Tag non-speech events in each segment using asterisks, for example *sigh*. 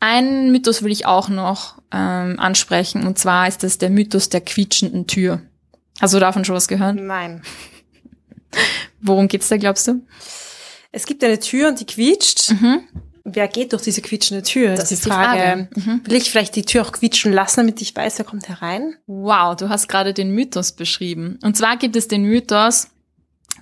Einen Mythos will ich auch noch ähm, ansprechen, und zwar ist das der Mythos der quietschenden Tür. Hast du davon schon was gehört? Nein. Worum geht's da, glaubst du? Es gibt eine Tür und die quietscht. Mhm. Wer geht durch diese quietschende Tür? Das ist die Frage. Mhm. Will ich vielleicht die Tür auch quietschen lassen, damit ich weiß, wer kommt herein? Wow, du hast gerade den Mythos beschrieben. Und zwar gibt es den Mythos,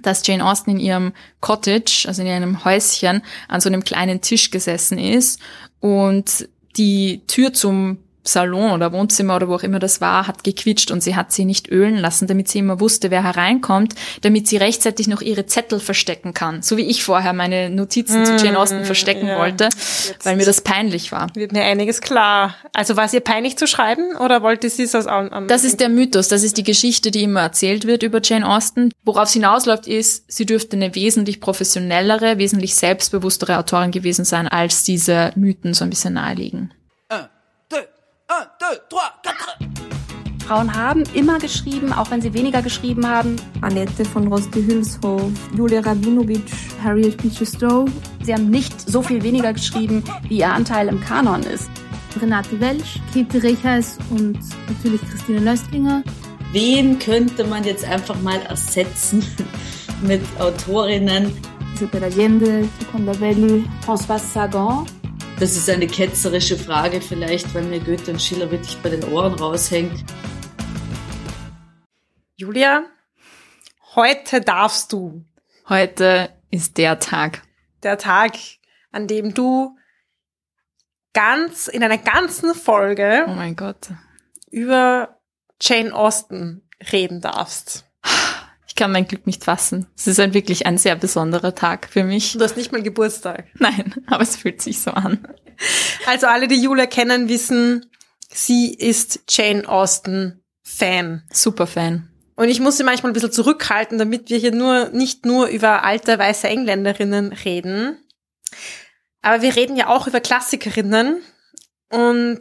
dass Jane Austen in ihrem Cottage, also in ihrem Häuschen, an so einem kleinen Tisch gesessen ist und die Tür zum Salon oder Wohnzimmer oder wo auch immer das war, hat gequitscht und sie hat sie nicht ölen lassen, damit sie immer wusste, wer hereinkommt, damit sie rechtzeitig noch ihre Zettel verstecken kann. So wie ich vorher meine Notizen mm, zu Jane Austen verstecken ja. wollte, Jetzt weil mir das peinlich war. Wird mir einiges klar. Also war es ihr peinlich zu schreiben oder wollte sie es aus an Das ist der Mythos, das ist die Geschichte, die immer erzählt wird über Jane Austen. Worauf sie hinausläuft ist, sie dürfte eine wesentlich professionellere, wesentlich selbstbewusstere Autorin gewesen sein, als diese Mythen so ein bisschen naheliegen. Frauen haben immer geschrieben, auch wenn sie weniger geschrieben haben. Annette von Roste-Hülshoff, Julia Rabinowitsch, Harriet Beecher Stowe. Sie haben nicht so viel weniger geschrieben, wie ihr Anteil im Kanon ist. Renate Welsch, Käthe Rechers und natürlich Christine Löstlinger. Wen könnte man jetzt einfach mal ersetzen *laughs* mit Autorinnen? Isabel Allende, Seconda Belli, François Sagan. Das ist eine ketzerische Frage vielleicht, weil mir Goethe und Schiller wirklich bei den Ohren raushängt. Julia, heute darfst du. Heute ist der Tag. Der Tag, an dem du ganz, in einer ganzen Folge. Oh mein Gott. Über Jane Austen reden darfst. Ich kann mein Glück nicht fassen. Es ist ein, wirklich ein sehr besonderer Tag für mich. Du hast nicht mal Geburtstag. Nein, *laughs* aber es fühlt sich so an. Also alle, die Julia kennen, wissen, sie ist Jane Austen Fan. Super Fan. Und ich muss sie manchmal ein bisschen zurückhalten, damit wir hier nur, nicht nur über alte weiße Engländerinnen reden. Aber wir reden ja auch über Klassikerinnen. Und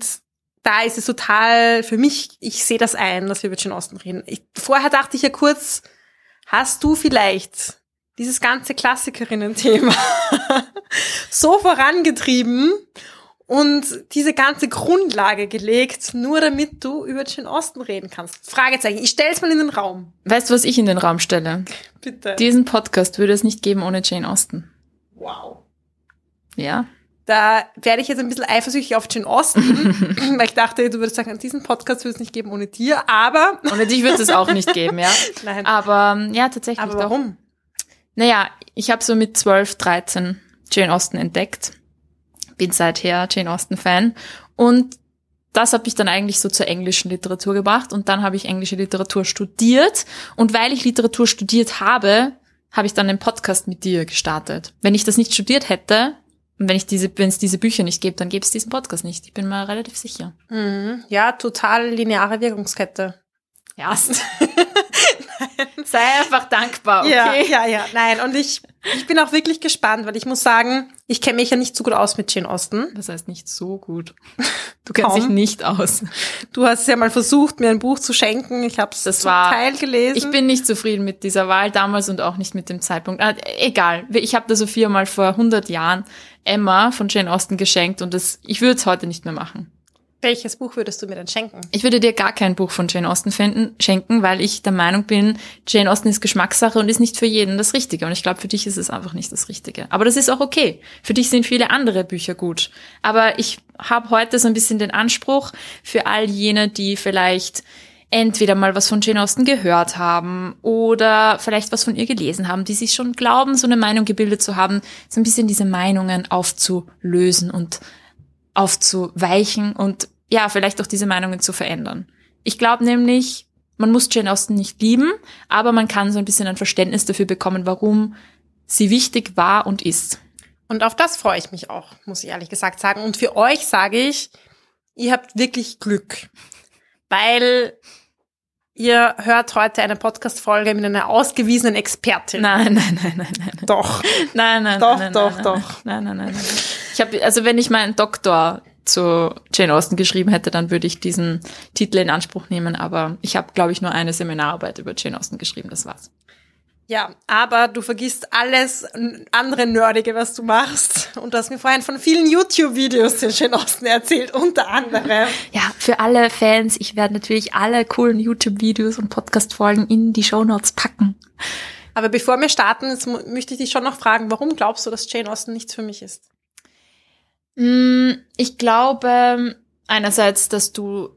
da ist es total, für mich, ich sehe das ein, dass wir über Jane Austen reden. Ich, vorher dachte ich ja kurz, Hast du vielleicht dieses ganze Klassikerinnen-Thema *laughs* so vorangetrieben und diese ganze Grundlage gelegt, nur damit du über Jane Austen reden kannst? Fragezeichen. Ich stell's mal in den Raum. Weißt du, was ich in den Raum stelle? Bitte. Diesen Podcast würde es nicht geben ohne Jane Austen. Wow. Ja. Da werde ich jetzt ein bisschen eifersüchtig auf Jane Austen, *laughs* weil ich dachte, du würdest sagen, diesen Podcast würde es nicht geben ohne dir, aber... *laughs* Ohne dich wird es auch nicht geben, ja. *laughs* Nein. Aber ja, tatsächlich Aber warum? Doch. Naja, ich habe so mit 12, 13 Jane Austen entdeckt. Bin seither Jane Austen-Fan. Und das hat mich dann eigentlich so zur englischen Literatur gebracht. Und dann habe ich englische Literatur studiert. Und weil ich Literatur studiert habe, habe ich dann den Podcast mit dir gestartet. Wenn ich das nicht studiert hätte, und wenn ich diese, wenn es diese Bücher nicht gibt, dann gäbe es diesen Podcast nicht. Ich bin mal relativ sicher. Mhm. Ja, total lineare Wirkungskette. Ja. *laughs* Sei einfach dankbar, okay? Ja, ja, ja. Nein, und ich, ich bin auch wirklich gespannt, weil ich muss sagen, ich kenne mich ja nicht so gut aus mit Jane Austen. Das heißt nicht so gut. Du kennst dich nicht aus. Du hast ja mal versucht, mir ein Buch zu schenken. Ich habe es zum war, Teil gelesen. Ich bin nicht zufrieden mit dieser Wahl damals und auch nicht mit dem Zeitpunkt. Ah, egal. Ich habe der Sophia mal vor 100 Jahren Emma von Jane Austen geschenkt und das, ich würde es heute nicht mehr machen. Welches Buch würdest du mir denn schenken? Ich würde dir gar kein Buch von Jane Austen finden, schenken, weil ich der Meinung bin, Jane Austen ist Geschmackssache und ist nicht für jeden das Richtige. Und ich glaube, für dich ist es einfach nicht das Richtige. Aber das ist auch okay. Für dich sind viele andere Bücher gut. Aber ich habe heute so ein bisschen den Anspruch für all jene, die vielleicht entweder mal was von Jane Austen gehört haben oder vielleicht was von ihr gelesen haben, die sich schon glauben, so eine Meinung gebildet zu haben, so ein bisschen diese Meinungen aufzulösen und aufzuweichen und ja, vielleicht auch diese Meinungen zu verändern. Ich glaube nämlich, man muss Jane Austen nicht lieben, aber man kann so ein bisschen ein Verständnis dafür bekommen, warum sie wichtig war und ist. Und auf das freue ich mich auch, muss ich ehrlich gesagt sagen. Und für euch sage ich, ihr habt wirklich Glück, weil ihr hört heute eine Podcast-Folge mit einer ausgewiesenen Expertin. Nein, nein, nein, nein, nein. Doch. Nein, nein, doch, nein, doch, nein, doch. Nein, nein, nein, nein. Ich habe also wenn ich meinen Doktor zu Jane Austen geschrieben hätte, dann würde ich diesen Titel in Anspruch nehmen. Aber ich habe, glaube ich, nur eine Seminararbeit über Jane Austen geschrieben. Das war's. Ja, aber du vergisst alles andere Nerdige, was du machst. Und du hast mir vorhin von vielen YouTube-Videos den Jane Austen erzählt, unter anderem. Ja, für alle Fans, ich werde natürlich alle coolen YouTube-Videos und Podcast-Folgen in die Shownotes packen. Aber bevor wir starten, möchte ich dich schon noch fragen, warum glaubst du, dass Jane Austen nichts für mich ist? Mm, Ich glaube einerseits, dass du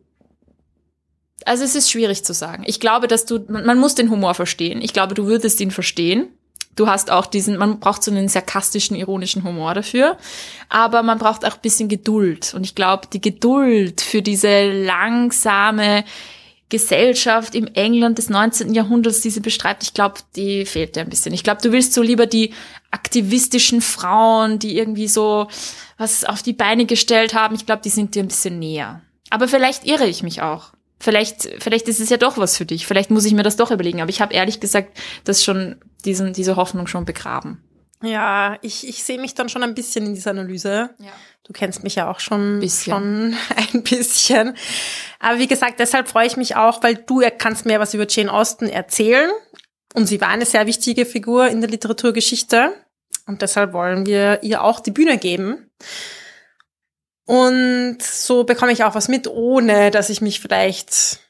also es ist schwierig zu sagen. Ich glaube, dass du man, man muss den Humor verstehen. Ich glaube, du würdest ihn verstehen. Du hast auch diesen, man braucht so einen sarkastischen, ironischen Humor dafür. Aber man braucht auch ein bisschen Geduld. Und ich glaube, die Geduld für diese langsame Gesellschaft im England des 19. Jahrhunderts, die sie beschreibt, ich glaube, die fehlt dir ein bisschen. Ich glaube, du willst so lieber die aktivistischen Frauen, die irgendwie so was auf die Beine gestellt haben. Ich glaube, die sind dir ein bisschen näher. Aber vielleicht irre ich mich auch. Vielleicht, vielleicht ist es ja doch was für dich. Vielleicht muss ich mir das doch überlegen. Aber ich habe ehrlich gesagt das schon, diesen, diese Hoffnung schon begraben. Ja, ich, ich sehe mich dann schon ein bisschen in dieser Analyse. Ja. Du kennst mich ja auch schon, Bisschen. schon *laughs* ein bisschen. Aber wie gesagt, deshalb freue ich mich auch, weil du kannst mir was über Jane Austen erzählen. Und sie war eine sehr wichtige Figur in der Literaturgeschichte. Und deshalb wollen wir ihr auch die Bühne geben. Und so bekomme ich auch was mit, ohne dass ich mich vielleicht,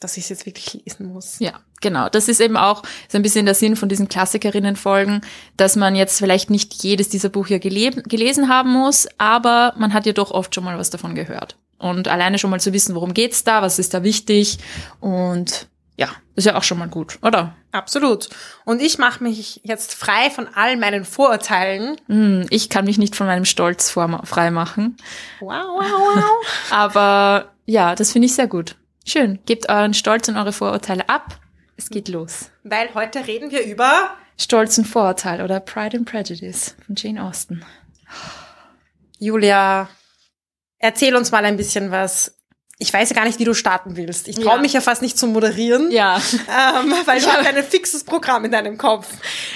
dass ich es jetzt wirklich lesen muss. Ja, genau. Das ist eben auch so ein bisschen der Sinn von diesen Klassikerinnenfolgen, dass man jetzt vielleicht nicht jedes dieser Bücher gele gelesen haben muss, aber man hat ja doch oft schon mal was davon gehört. Und alleine schon mal zu wissen, worum geht's da, was ist da wichtig und ja, ist ja auch schon mal gut, oder? Absolut. Und ich mache mich jetzt frei von all meinen Vorurteilen. Hm, ich kann mich nicht von meinem Stolz frei machen. Wow, wow, wow. *laughs* Aber ja, das finde ich sehr gut. Schön. Gebt euren Stolz und eure Vorurteile ab. Es geht los. Weil heute reden wir über Stolz und Vorurteil oder Pride and Prejudice von Jane Austen. Julia. Erzähl uns mal ein bisschen was. Ich weiß ja gar nicht, wie du starten willst. Ich traue Ja. mich ja fast nicht zu moderieren, Ja, ähm, weil du hast ein fixes Programm in deinem Kopf.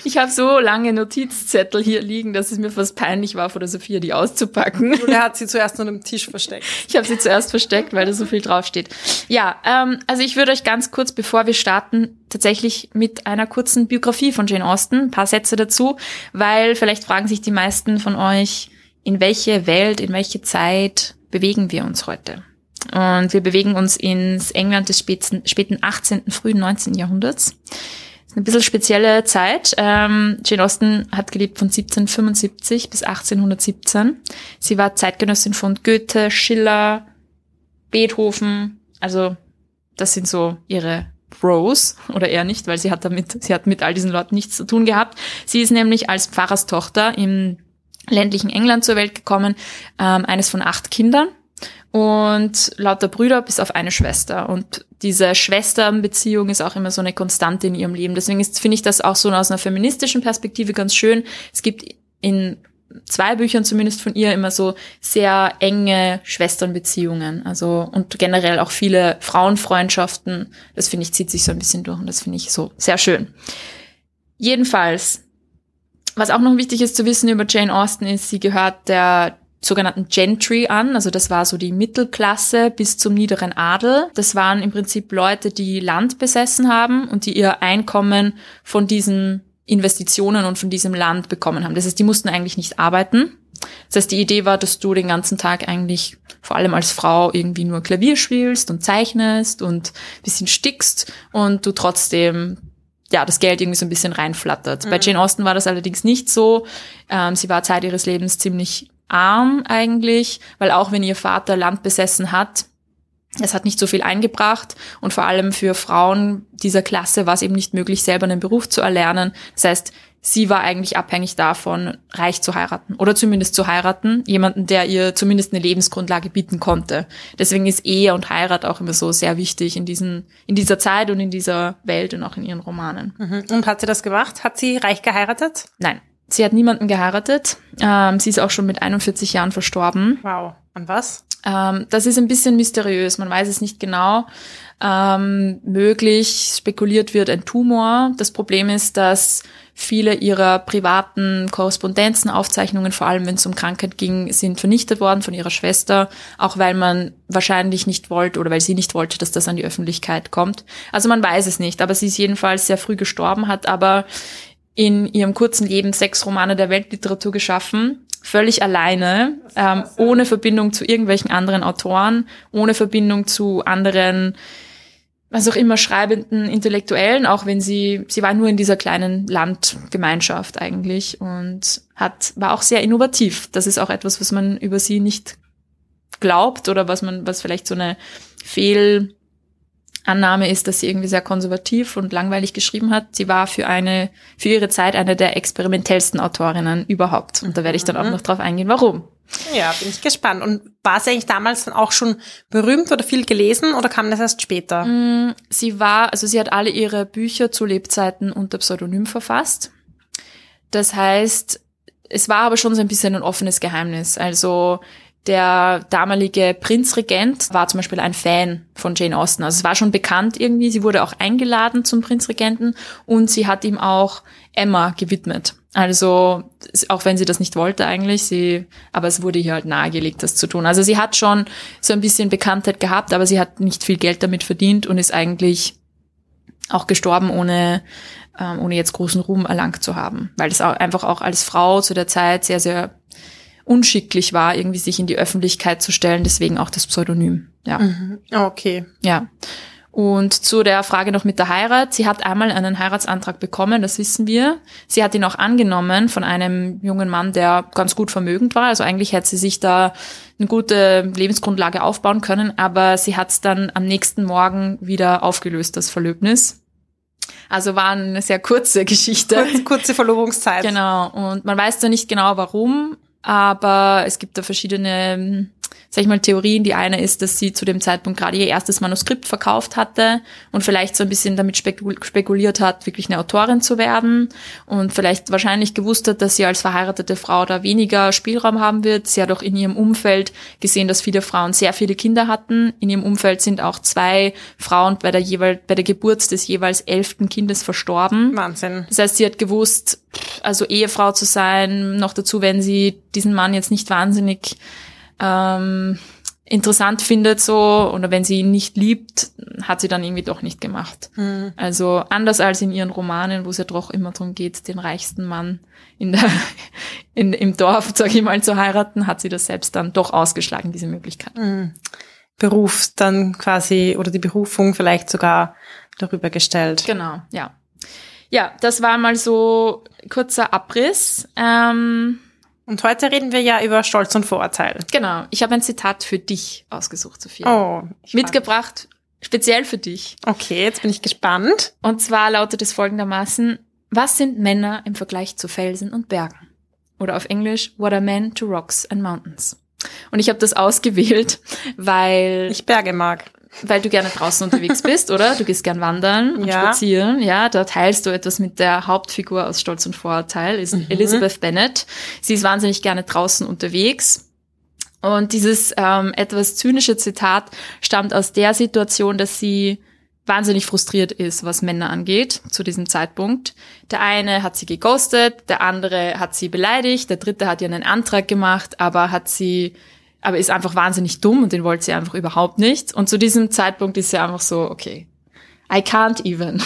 ich habe so lange Notizzettel hier liegen, dass es mir fast peinlich war, vor der Sophia die auszupacken. Julia hat sie zuerst unter dem Tisch versteckt. Ich habe sie zuerst versteckt, weil da so viel draufsteht. Ja, ähm, also ich würde euch ganz kurz, bevor wir starten, tatsächlich mit einer kurzen Biografie von Jane Austen, ein paar Sätze dazu, weil vielleicht fragen sich die meisten von euch, in welche Welt, in welche Zeit bewegen wir uns heute? Und wir bewegen uns ins England des späten, späten 18., frühen 19. Jahrhunderts. Das ist eine bisschen spezielle Zeit. Ähm, Jane Austen hat gelebt von 1775 bis 1817. Sie war Zeitgenössin von Goethe, Schiller, Beethoven. Also das sind so ihre Bros oder eher nicht, weil sie hat damit, sie hat mit all diesen Leuten nichts zu tun gehabt. Sie ist nämlich als Pfarrerstochter im ländlichen England zur Welt gekommen, ähm, eines von acht Kindern und lauter Brüder bis auf eine Schwester. Und diese Schwesternbeziehung ist auch immer so eine Konstante in ihrem Leben. Deswegen finde ich das auch so aus einer feministischen Perspektive ganz schön. Es gibt in zwei Büchern zumindest von ihr immer so sehr enge Schwesternbeziehungen. Also und generell auch viele Frauenfreundschaften. Das finde ich zieht sich so ein bisschen durch und das finde ich so sehr schön. Jedenfalls, was auch noch wichtig ist zu wissen über Jane Austen ist, sie gehört der sogenannten Gentry an, also das war so die Mittelklasse bis zum niederen Adel. Das waren im Prinzip Leute, die Land besessen haben und die ihr Einkommen von diesen Investitionen und von diesem Land bekommen haben. Das heißt, die mussten eigentlich nicht arbeiten. Das heißt, die Idee war, dass du den ganzen Tag eigentlich vor allem als Frau irgendwie nur Klavier spielst und zeichnest und ein bisschen stickst und du trotzdem ja, das Geld irgendwie so ein bisschen reinflattert. Bei Jane Austen war das allerdings nicht so. Ähm, sie war Zeit ihres Lebens ziemlich arm eigentlich, weil auch wenn ihr Vater Land besessen hat, es hat nicht so viel eingebracht und vor allem für Frauen dieser Klasse war es eben nicht möglich, selber einen Beruf zu erlernen. Das heißt, sie war eigentlich abhängig davon, reich zu heiraten oder zumindest zu heiraten, jemanden, der ihr zumindest eine Lebensgrundlage bieten konnte. Deswegen ist Ehe und Heirat auch immer so sehr wichtig in diesen, in dieser Zeit und in dieser Welt und auch in ihren Romanen. Mhm. Und hat sie das gemacht? Hat sie reich geheiratet? Nein, sie hat niemanden geheiratet. Ähm, sie ist auch schon mit 41 Jahren verstorben. Wow. An was? Ähm, das ist ein bisschen mysteriös, man weiß es nicht genau. Ähm, möglich spekuliert wird ein Tumor. Das Problem ist, dass viele ihrer privaten Korrespondenzen, Aufzeichnungen, vor allem wenn es um Krankheit ging, sind vernichtet worden von ihrer Schwester, auch weil man wahrscheinlich nicht wollte oder weil sie nicht wollte, dass das an die Öffentlichkeit kommt. Also man weiß es nicht, aber sie ist jedenfalls sehr früh gestorben, hat aber in ihrem kurzen Leben sechs Romane der Weltliteratur geschaffen völlig alleine, ähm, ohne Verbindung zu irgendwelchen anderen Autoren, ohne Verbindung zu anderen, was auch immer, schreibenden Intellektuellen, auch wenn sie, sie war nur in dieser kleinen Landgemeinschaft eigentlich und hat, war auch sehr innovativ. Das ist auch etwas, was man über sie nicht glaubt oder was man, was vielleicht so eine Fehl, Annahme ist, dass sie irgendwie sehr konservativ und langweilig geschrieben hat. Sie war für eine, für ihre Zeit eine der experimentellsten Autorinnen überhaupt. Und da werde ich dann auch mhm. noch drauf eingehen, warum. Ja, bin ich gespannt. Und war sie eigentlich damals dann auch schon berühmt oder viel gelesen oder kam das erst später? Mm, sie war, also sie hat alle ihre Bücher zu Lebzeiten unter Pseudonym verfasst. Das heißt, es war aber schon so ein bisschen ein offenes Geheimnis. Also der damalige Prinzregent war zum Beispiel ein Fan von Jane Austen. Also es war schon bekannt irgendwie. Sie wurde auch eingeladen zum Prinzregenten und sie hat ihm auch Emma gewidmet. Also auch wenn sie das nicht wollte eigentlich, sie, aber es wurde ihr halt nahegelegt, das zu tun. Also sie hat schon so ein bisschen Bekanntheit gehabt, aber sie hat nicht viel Geld damit verdient und ist eigentlich auch gestorben, ohne, ähm, ohne jetzt großen Ruhm erlangt zu haben, weil das auch einfach auch als Frau zu der Zeit sehr, sehr unschicklich war, irgendwie sich in die Öffentlichkeit zu stellen, deswegen auch das Pseudonym. Ja. Mhm. Okay. Ja. Und zu der Frage noch mit der Heirat. Sie hat einmal einen Heiratsantrag bekommen, das wissen wir. Sie hat ihn auch angenommen von einem jungen Mann, der ganz gut vermögend war. Also eigentlich hätte sie sich da eine gute Lebensgrundlage aufbauen können, aber sie hat es dann am nächsten Morgen wieder aufgelöst, das Verlöbnis. Also war eine sehr kurze Geschichte. Kurze, kurze Verlobungszeit. Genau. Und man weiß da nicht genau warum aber es gibt da verschiedene, sag ich mal, Theorien. Die eine ist, dass sie zu dem Zeitpunkt gerade ihr erstes Manuskript verkauft hatte und vielleicht so ein bisschen damit spekuliert hat, wirklich eine Autorin zu werden und vielleicht wahrscheinlich gewusst hat, dass sie als verheiratete Frau da weniger Spielraum haben wird. Sie hat auch in ihrem Umfeld gesehen, dass viele Frauen sehr viele Kinder hatten. In ihrem Umfeld sind auch zwei Frauen bei der jeweils, bei der Geburt des jeweils elften Kindes verstorben. Wahnsinn. Das heißt, sie hat gewusst, also Ehefrau zu sein, noch dazu, wenn sie diesen Mann jetzt nicht wahnsinnig ähm, interessant findet so oder wenn sie ihn nicht liebt, hat sie dann irgendwie doch nicht gemacht. Mhm. Also anders als in ihren Romanen, wo es ja doch immer darum geht, den reichsten Mann in der, *laughs* in, im Dorf, sag ich mal, zu heiraten, hat sie das selbst dann doch ausgeschlagen, diese Möglichkeit. Mhm. Beruf dann quasi oder die Berufung vielleicht sogar darüber gestellt. Genau, ja. Ja, das war mal so kurzer Abriss. Ähm, und heute reden wir ja über Stolz und Vorurteil. Genau. Ich habe ein Zitat für dich ausgesucht, Sophia. Oh. Mitgebracht, speziell für dich. Okay, jetzt bin ich gespannt. Und zwar lautet es folgendermaßen, was sind Männer im Vergleich zu Felsen und Bergen? Oder auf Englisch, what are men to rocks and mountains? Und ich habe das ausgewählt, weil ich Berge mag weil du gerne draußen unterwegs bist, oder? Du gehst gern wandern und ja. spazieren. Ja, da teilst du etwas mit der Hauptfigur aus Stolz und Vorurteil, ist mhm. Elizabeth Bennet. Sie ist wahnsinnig gerne draußen unterwegs. Und dieses ähm, etwas zynische Zitat stammt aus der Situation, dass sie wahnsinnig frustriert ist, was Männer angeht, zu diesem Zeitpunkt. Der eine hat sie geghostet, der andere hat sie beleidigt, der dritte hat ihr einen Antrag gemacht, aber hat sie aber ist einfach wahnsinnig dumm und den wollte sie einfach überhaupt nicht. Und zu diesem Zeitpunkt ist sie einfach so, okay, I can't even.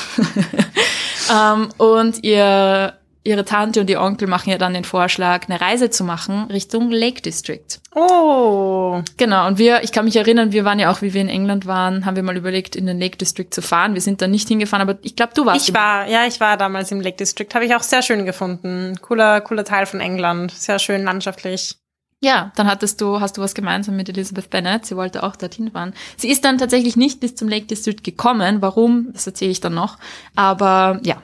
um, *laughs* ähm, und ihr, ihre Tante und ihr Onkel machen ja dann den Vorschlag, eine Reise zu machen Richtung Lake District. Oh. Genau. Und wir, ich kann mich erinnern, wir waren ja auch, wie wir in England waren, haben wir mal überlegt, in den Lake District zu fahren. Wir sind da nicht hingefahren, aber ich glaube, du warst. Ich war, ja, ich war damals im Lake District. Habe ich auch sehr schön gefunden. Cooler, cooler Teil von England. Sehr schön landschaftlich. Ja, dann hattest du, hast du was gemeinsam mit Elizabeth Bennet. Sie wollte auch dorthin fahren. Sie ist dann tatsächlich nicht bis zum Lake District gekommen. Warum? Das erzähle ich dann noch. Aber ja.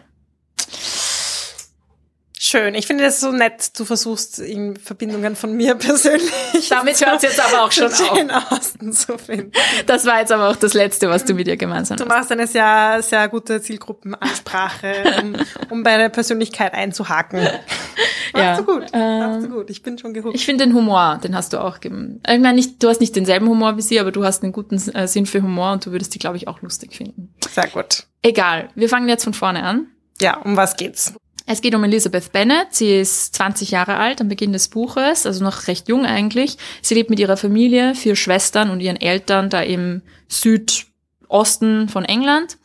Schön. Ich finde das so nett, du versuchst in Verbindungen von mir *laughs* persönlich. Damit hört's jetzt aber auch schon auf. Austen zu finden. Das war jetzt aber auch das Letzte, was du mit ihr gemeinsam Du hast. machst eine sehr, sehr gute Zielgruppenansprache, um, um bei der Persönlichkeit einzuhaken. *laughs* Machst Ja. du gut. Machst Ähm, du gut. Ich bin schon gehuckt. Ich finde den Humor, den hast du auch gegeben. Ich meine, nicht, du hast nicht denselben Humor wie sie, aber du hast einen guten äh, Sinn für Humor und du würdest die, glaube ich, auch lustig finden. Sehr gut. Egal, wir fangen jetzt von vorne an. Ja, um was geht's? Es geht um Elizabeth Bennet. Sie ist 20 Jahre alt am Beginn des Buches, also noch recht jung eigentlich. Sie lebt mit ihrer Familie, vier Schwestern und ihren Eltern da im Südosten von England.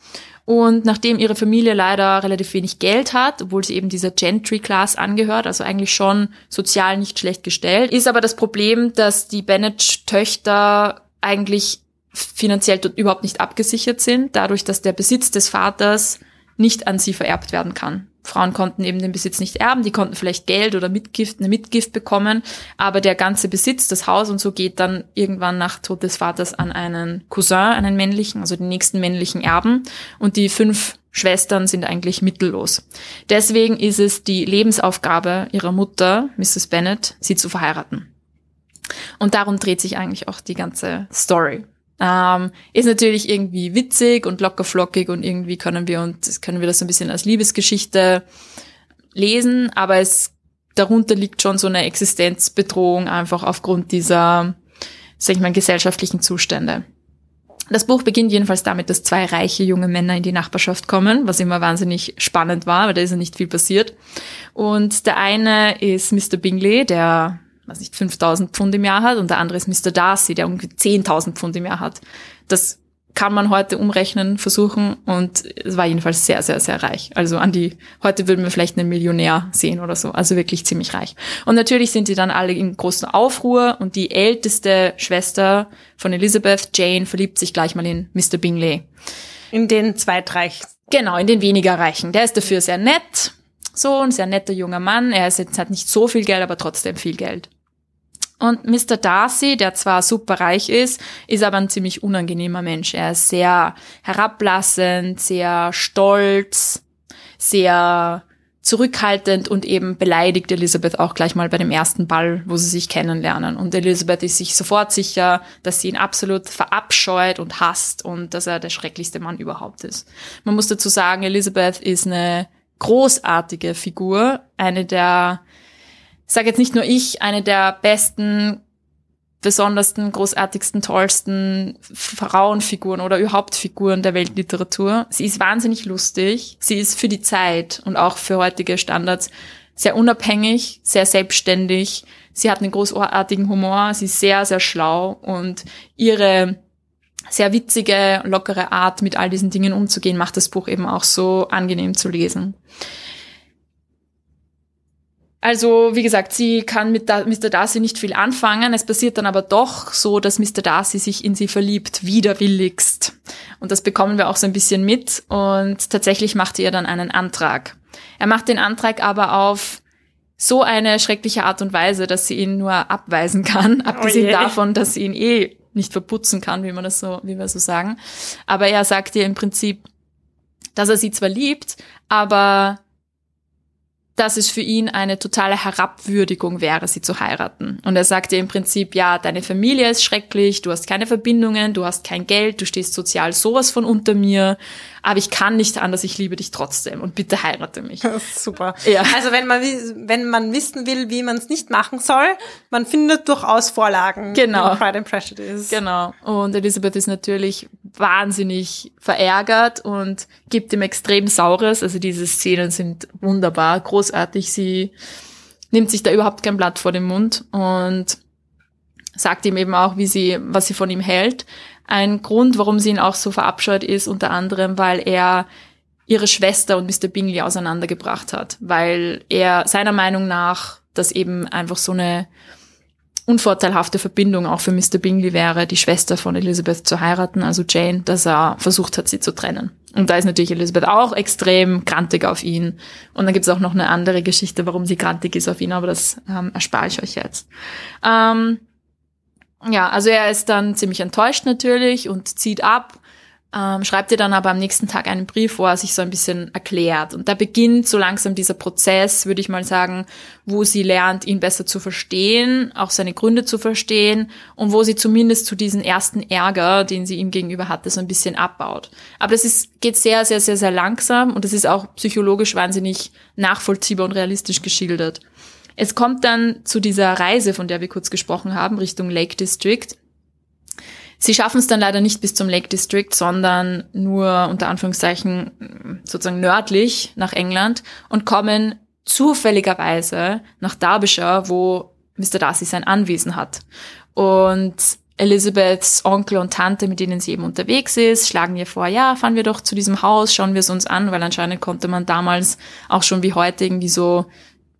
Und nachdem ihre Familie leider relativ wenig Geld hat, obwohl sie eben dieser Gentry Class angehört, also eigentlich schon sozial nicht schlecht gestellt, ist aber das Problem, dass die Bennet-Töchter eigentlich finanziell dort überhaupt nicht abgesichert sind, dadurch, dass der Besitz des Vaters nicht an sie vererbt werden kann. Frauen konnten eben den Besitz nicht erben, die konnten vielleicht Geld oder Mitgift, eine Mitgift bekommen, aber der ganze Besitz, das Haus und so geht dann irgendwann nach Tod des Vaters an einen Cousin, einen männlichen, also den nächsten männlichen Erben und die fünf Schwestern sind eigentlich mittellos. Deswegen ist es die Lebensaufgabe ihrer Mutter, Mrs. Bennet, sie zu verheiraten. Und darum dreht sich eigentlich auch die ganze Story. Ähm, ist natürlich irgendwie witzig und lockerflockig und irgendwie können wir und können wir das so ein bisschen als Liebesgeschichte lesen, aber es darunter liegt schon so eine Existenzbedrohung einfach aufgrund dieser, sag ich mal, gesellschaftlichen Zustände. Das Buch beginnt jedenfalls damit, dass zwei reiche junge Männer in die Nachbarschaft kommen, was immer wahnsinnig spannend war, weil da ist ja nicht viel passiert. Und der eine ist Mr. Bingley, der was nicht 5000 Pfund im Jahr hat und der andere ist Mr. Darcy, der irgendwie 10.000 Pfund im Jahr hat. Das kann man heute umrechnen, versuchen und es war jedenfalls sehr, sehr, sehr reich. Also an die, heute würden wir vielleicht einen Millionär sehen oder so, also wirklich ziemlich reich. Und natürlich sind die dann alle in großen Aufruhr und die älteste Schwester von Elizabeth, Jane, verliebt sich gleich mal in Mr. Bingley. In den zweitreich. Genau, in den weniger Reichen. Der ist dafür sehr nett, so ein sehr netter junger Mann. Er ist jetzt hat nicht so viel Geld, aber trotzdem viel Geld. Und Mr. Darcy, der zwar super reich ist, ist aber ein ziemlich unangenehmer Mensch. Er ist sehr herablassend, sehr stolz, sehr zurückhaltend und eben beleidigt Elizabeth auch gleich mal bei dem ersten Ball, wo sie sich kennenlernen. Und Elizabeth ist sich sofort sicher, dass sie ihn absolut verabscheut und hasst und dass er der schrecklichste Mann überhaupt ist. Man muss dazu sagen, Elizabeth ist eine großartige Figur, eine der sage jetzt nicht nur ich, eine der besten, besondersten, großartigsten, tollsten Frauenfiguren oder überhaupt Figuren der Weltliteratur. Sie ist wahnsinnig lustig. Sie ist für die Zeit und auch für heutige Standards sehr unabhängig, sehr selbstständig. Sie hat einen großartigen Humor. Sie ist sehr, sehr schlau und ihre sehr witzige, lockere Art, mit all diesen Dingen umzugehen, macht das Buch eben auch so angenehm zu lesen. Also, wie gesagt, sie kann mit da Mr. Darcy nicht viel anfangen. Es passiert dann aber doch so, dass Mr. Darcy sich in sie verliebt, widerwilligst. Und das bekommen wir auch so ein bisschen mit. Und tatsächlich macht er dann einen Antrag. Er macht den Antrag aber auf so eine schreckliche Art und Weise, dass sie ihn nur abweisen kann. Abgesehen je. davon, dass sie ihn eh nicht verputzen kann, wie man das so, wie wir so sagen. Aber er sagt ihr im Prinzip, dass er sie zwar liebt, aber dass es für ihn eine totale Herabwürdigung wäre, sie zu heiraten. Und er sagte im Prinzip, ja, deine Familie ist schrecklich, du hast keine Verbindungen, du hast kein Geld, du stehst sozial sowas von unter mir, aber ich kann nicht anders, ich liebe dich trotzdem und bitte heirate mich. Das *laughs* ist super. Ja. Also wenn man, wenn man wissen will, wie man es nicht machen soll, man findet durchaus Vorlagen. Genau. in Pride and Prejudice. Genau. Und Elisabeth ist natürlich wahnsinnig verärgert und gibt ihm extrem Saures. Also diese Szenen sind wunderbar, großartig. Sie nimmt sich da überhaupt kein Blatt vor den Mund und sagt ihm eben auch, wie sie, was sie von ihm hält. Ein Grund, warum sie ihn auch so verabscheut, ist unter anderem, weil er ihre Schwester und Mr. Bingley auseinandergebracht hat, weil er seiner Meinung nach das eben einfach so eine unvorteilhafte Verbindung auch für Mr. Bingley wäre, die Schwester von Elizabeth zu heiraten, also Jane, dass er versucht hat, sie zu trennen. Und da ist natürlich Elizabeth auch extrem grantig auf ihn. Und dann gibt es auch noch eine andere Geschichte, warum sie grantig ist auf ihn, aber das ähm, erspare ich euch jetzt. Ähm, ja, also er ist dann ziemlich enttäuscht natürlich und zieht ab, ähm, schreibt ihr dann aber am nächsten Tag einen Brief, wo er sich so ein bisschen erklärt. Und da beginnt so langsam dieser Prozess, würde ich mal sagen, wo sie lernt, ihn besser zu verstehen, auch seine Gründe zu verstehen und wo sie zumindest zu diesen ersten Ärger, den sie ihm gegenüber hatte, so ein bisschen abbaut. Aber das ist, geht sehr, sehr, sehr, sehr langsam und das ist auch psychologisch wahnsinnig nachvollziehbar und realistisch geschildert. Es kommt dann zu dieser Reise, von der wir kurz gesprochen haben, Richtung Lake District. Sie schaffen es dann leider nicht bis zum Lake District, sondern nur unter Anführungszeichen sozusagen nördlich nach England und kommen zufälligerweise nach Derbyshire, wo Mr. Darcy sein Anwesen hat. Und Elizabeths Onkel und Tante, mit denen sie eben unterwegs ist, schlagen ihr vor, ja, fahren wir doch zu diesem Haus, schauen wir es uns an, weil anscheinend konnte man damals auch schon wie heute irgendwie so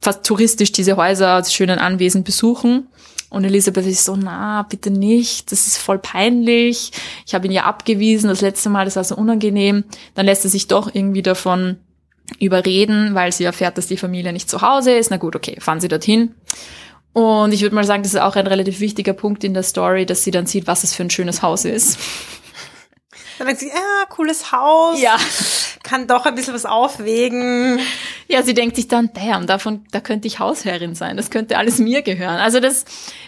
fast touristisch diese Häuser, die schönen Anwesen besuchen. Und Elisabeth ist so, na, bitte nicht, das ist voll peinlich. Ich habe ihn ja abgewiesen das letzte Mal, das war so unangenehm. Dann lässt er sich doch irgendwie davon überreden, weil sie erfährt, dass die Familie nicht zu Hause ist. Na gut, okay, fahren sie dorthin. Und ich würde mal sagen, das ist auch ein relativ wichtiger Punkt in der Story, dass sie dann sieht, was es für ein schönes Haus ist. Dann denkt sie, ja, cooles Haus. Ja. Kann doch ein bisschen was aufwägen. Ja, sie denkt sich dann, damn, davon, da könnte ich Hausherrin sein. Das könnte alles mir gehören. Also das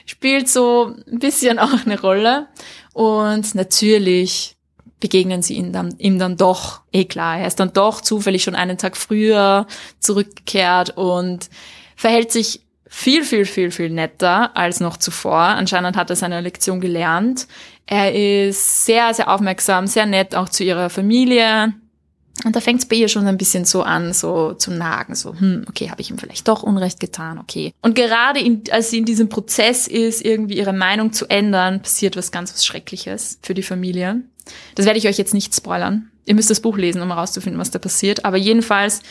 spielt so ein bisschen auch eine Rolle. Und natürlich begegnen sie ihm dann, ihm dann doch, eh klar, er ist dann doch zufällig schon einen Tag früher zurückgekehrt und verhält sich viel, viel, viel, viel netter als noch zuvor. Anscheinend hat er seine Lektion gelernt. Er ist sehr, sehr aufmerksam, sehr nett auch zu ihrer Familie. Und da fängt es bei ihr schon ein bisschen so an, so zu nagen, so, hm, okay, habe ich ihm vielleicht doch Unrecht getan, okay. Und gerade in, als sie in diesem Prozess ist, irgendwie ihre Meinung zu ändern, passiert was ganz was Schreckliches für die Familie. Das werde ich euch jetzt nicht spoilern. Ihr müsst das Buch lesen, um herauszufinden, was da passiert. Aber jedenfalls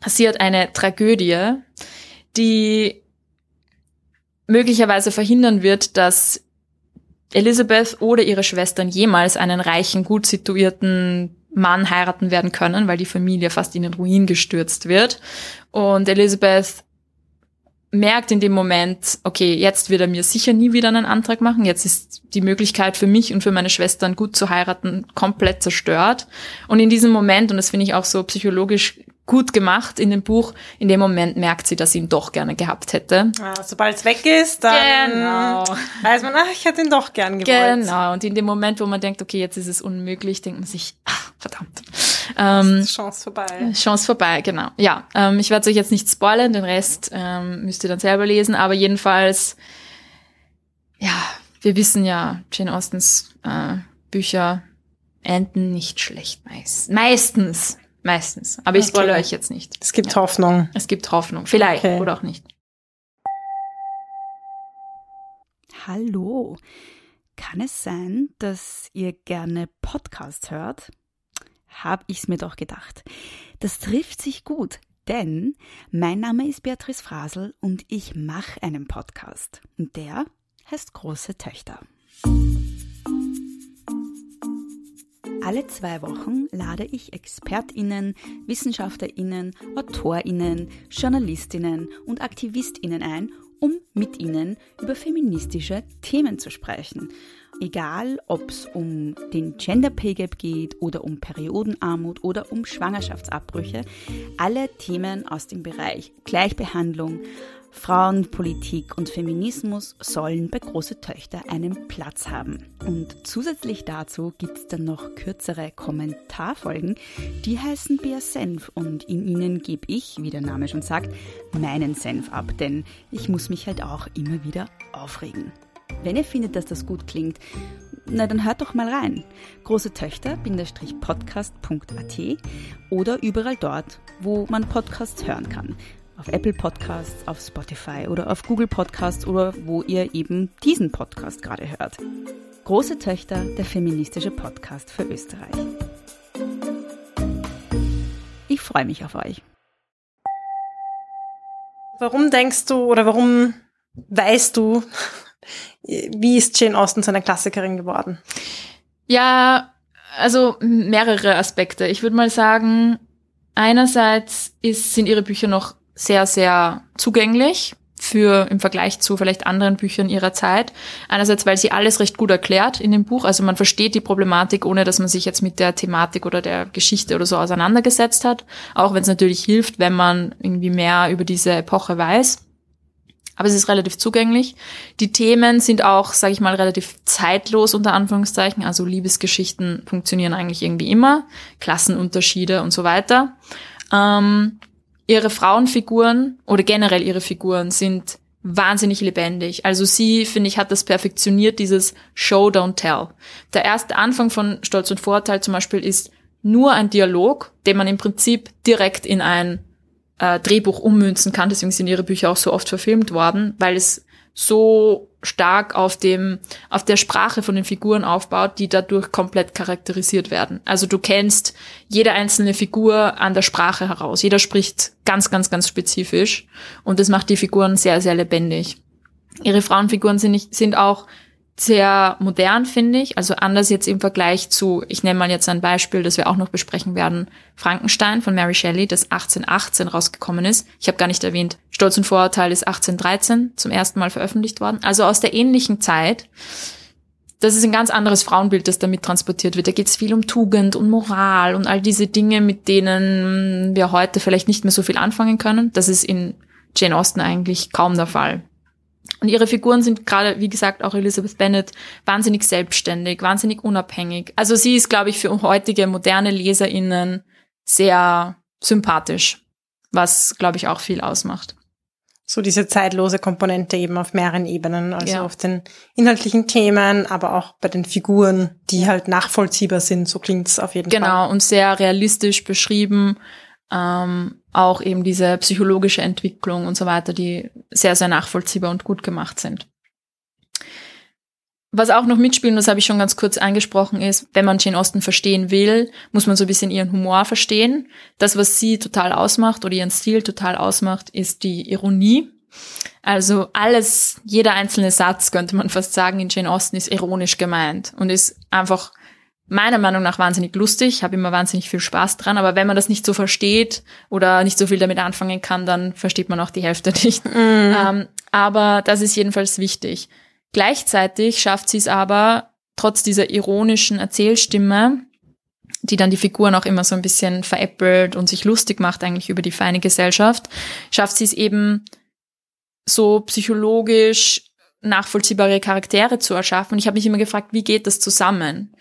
passiert eine Tragödie, die möglicherweise verhindern wird, dass Elizabeth oder ihre Schwestern jemals einen reichen, gut situierten Mann heiraten werden können, weil die Familie fast in den Ruin gestürzt wird. Und Elizabeth merkt in dem Moment, okay, jetzt wird er mir sicher nie wieder einen Antrag machen. Jetzt ist die Möglichkeit für mich und für meine Schwestern gut zu heiraten komplett zerstört. Und in diesem Moment, und das finde ich auch so psychologisch gut gemacht in dem Buch. In dem Moment merkt sie, dass sie ihn doch gerne gehabt hätte. Ah, Sobald es weg ist, dann Genau. weiß man, ach, ich hätte ihn doch gern gewollt. Genau. Und in dem Moment, wo man denkt, okay, jetzt ist es unmöglich, denkt man sich, ach, verdammt. Ähm, Chance vorbei. Chance vorbei, genau. Ja, ähm, ich werde euch jetzt nicht spoilern, den Rest ähm, müsst ihr dann selber lesen, aber jedenfalls, ja, wir wissen ja, Jane Austens äh, Bücher enden nicht schlecht meist. Meistens. Meistens. Aber ich Okay. spoilere euch jetzt nicht. Es gibt Hoffnung. Es gibt Hoffnung. Vielleicht Okay. oder auch nicht. Hallo. Kann es sein, dass ihr gerne Podcasts hört? Hab ich's mir doch gedacht. Das trifft sich gut, denn mein Name ist Beatrice Frasel und ich mache einen Podcast. Und der heißt Große Töchter. Alle zwei Wochen lade ich ExpertInnen, WissenschaftlerInnen, AutorInnen, JournalistInnen und AktivistInnen ein, um mit ihnen über feministische Themen zu sprechen. Egal, ob es um den Gender Pay Gap geht oder um Periodenarmut oder um Schwangerschaftsabbrüche, alle Themen aus dem Bereich Gleichbehandlung, Frauenpolitik und Feminismus sollen bei Große Töchter einen Platz haben. Und zusätzlich dazu gibt es dann noch kürzere Kommentarfolgen, die heißen Bär Senf und in ihnen gebe ich, wie der Name schon sagt, meinen Senf ab, denn ich muss mich halt auch immer wieder aufregen. Wenn ihr findet, dass das gut klingt, na dann hört doch mal rein. Große Töchter-podcast.at oder überall dort, wo man Podcasts hören kann. Auf Apple Podcasts, auf Spotify oder auf Google Podcasts oder wo ihr eben diesen Podcast gerade hört. Große Töchter, der feministische Podcast für Österreich. Ich freue mich auf euch. Warum denkst du oder warum weißt du, wie ist Jane Austen zu einer Klassikerin geworden? Ja, also mehrere Aspekte. Ich würde mal sagen, einerseits ist, sind ihre Bücher noch sehr, sehr zugänglich für im Vergleich zu vielleicht anderen Büchern ihrer Zeit. Einerseits, weil sie alles recht gut erklärt in dem Buch, also man versteht die Problematik, ohne dass man sich jetzt mit der Thematik oder der Geschichte oder so auseinandergesetzt hat, auch wenn es natürlich hilft, wenn man irgendwie mehr über diese Epoche weiß. Aber es ist relativ zugänglich. Die Themen sind auch, sage ich mal, relativ zeitlos unter Anführungszeichen. Also Liebesgeschichten funktionieren eigentlich irgendwie immer, Klassenunterschiede und so weiter. Ähm, ihre Frauenfiguren oder generell ihre Figuren sind wahnsinnig lebendig. Also sie, finde ich, hat das perfektioniert, dieses Show, don't tell. Der erste Anfang von Stolz und Vorteil zum Beispiel ist nur ein Dialog, den man im Prinzip direkt in ein äh, Drehbuch ummünzen kann. Deswegen sind ihre Bücher auch so oft verfilmt worden, weil es so stark auf dem, auf der Sprache von den Figuren aufbaut, die dadurch komplett charakterisiert werden. Also du kennst jede einzelne Figur an der Sprache heraus. Jeder spricht ganz, ganz, ganz spezifisch und das macht die Figuren sehr, sehr lebendig. Ihre Frauenfiguren sind, nicht, sind auch sehr modern, finde ich. Also anders jetzt im Vergleich zu, ich nenne mal jetzt ein Beispiel, das wir auch noch besprechen werden, Frankenstein von Mary Shelley, das 1818 rausgekommen ist. Ich habe gar nicht erwähnt, Stolz und Vorurteil ist 1813 zum ersten Mal veröffentlicht worden. Also aus der ähnlichen Zeit. Das ist ein ganz anderes Frauenbild, das damit transportiert wird. Da geht es viel um Tugend und Moral und all diese Dinge, mit denen wir heute vielleicht nicht mehr so viel anfangen können. Das ist in Jane Austen eigentlich kaum der Fall. Und ihre Figuren sind gerade, wie gesagt, auch Elizabeth Bennet, wahnsinnig selbstständig, wahnsinnig unabhängig. Also sie ist, glaube ich, für heutige moderne LeserInnen sehr sympathisch, was, glaube ich, auch viel ausmacht. So diese zeitlose Komponente eben auf mehreren Ebenen, also ja. auf den inhaltlichen Themen, aber auch bei den Figuren, die halt nachvollziehbar sind, so klingt's auf jeden genau, Fall. Genau, und sehr realistisch beschrieben ähm, auch eben diese psychologische Entwicklung und so weiter, die sehr, sehr nachvollziehbar und gut gemacht sind. Was auch noch mitspielen, das habe ich schon ganz kurz angesprochen, ist, wenn man Jane Austen verstehen will, muss man so ein bisschen ihren Humor verstehen. Das, was sie total ausmacht oder ihren Stil total ausmacht, ist die Ironie. Also alles, jeder einzelne Satz, könnte man fast sagen, in Jane Austen ist ironisch gemeint und ist einfach meiner Meinung nach wahnsinnig lustig, habe immer wahnsinnig viel Spaß dran, aber wenn man das nicht so versteht oder nicht so viel damit anfangen kann, dann versteht man auch die Hälfte *laughs* nicht. Mm. Ähm, aber das ist jedenfalls wichtig. Gleichzeitig schafft sie es aber, trotz dieser ironischen Erzählstimme, die dann die Figuren auch immer so ein bisschen veräppelt und sich lustig macht eigentlich über die feine Gesellschaft, schafft sie es eben so psychologisch nachvollziehbare Charaktere zu erschaffen. Und ich habe mich immer gefragt, wie geht das zusammen?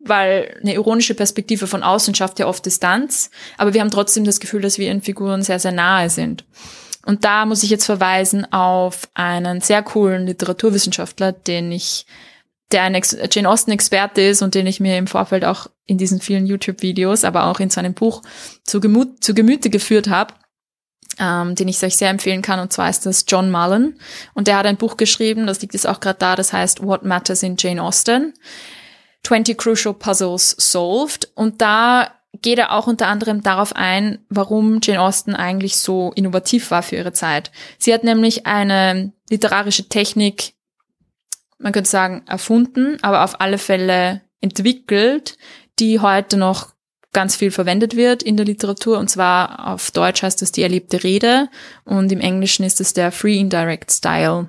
Weil eine ironische Perspektive von außen schafft ja oft Distanz, aber wir haben trotzdem das Gefühl, dass wir ihren Figuren sehr, sehr nahe sind. Und da muss ich jetzt verweisen auf einen sehr coolen Literaturwissenschaftler, den ich, der ein Ex Jane Austen Experte ist und den ich mir im Vorfeld auch in diesen vielen YouTube-Videos, aber auch in seinem Buch zu, Gemut, zu Gemüte geführt habe, ähm, den ich euch sehr empfehlen kann. Und zwar ist das John Mullen. Und der hat ein Buch geschrieben, das liegt jetzt auch gerade da, das heißt What Matters in Jane Austen. 20 Crucial Puzzles Solved. Und da geht er auch unter anderem darauf ein, warum Jane Austen eigentlich so innovativ war für ihre Zeit. Sie hat nämlich eine literarische Technik, man könnte sagen, erfunden, aber auf alle Fälle entwickelt, die heute noch ganz viel verwendet wird in der Literatur. Und zwar auf Deutsch heißt das die erlebte Rede und im Englischen ist es der Free Indirect Style.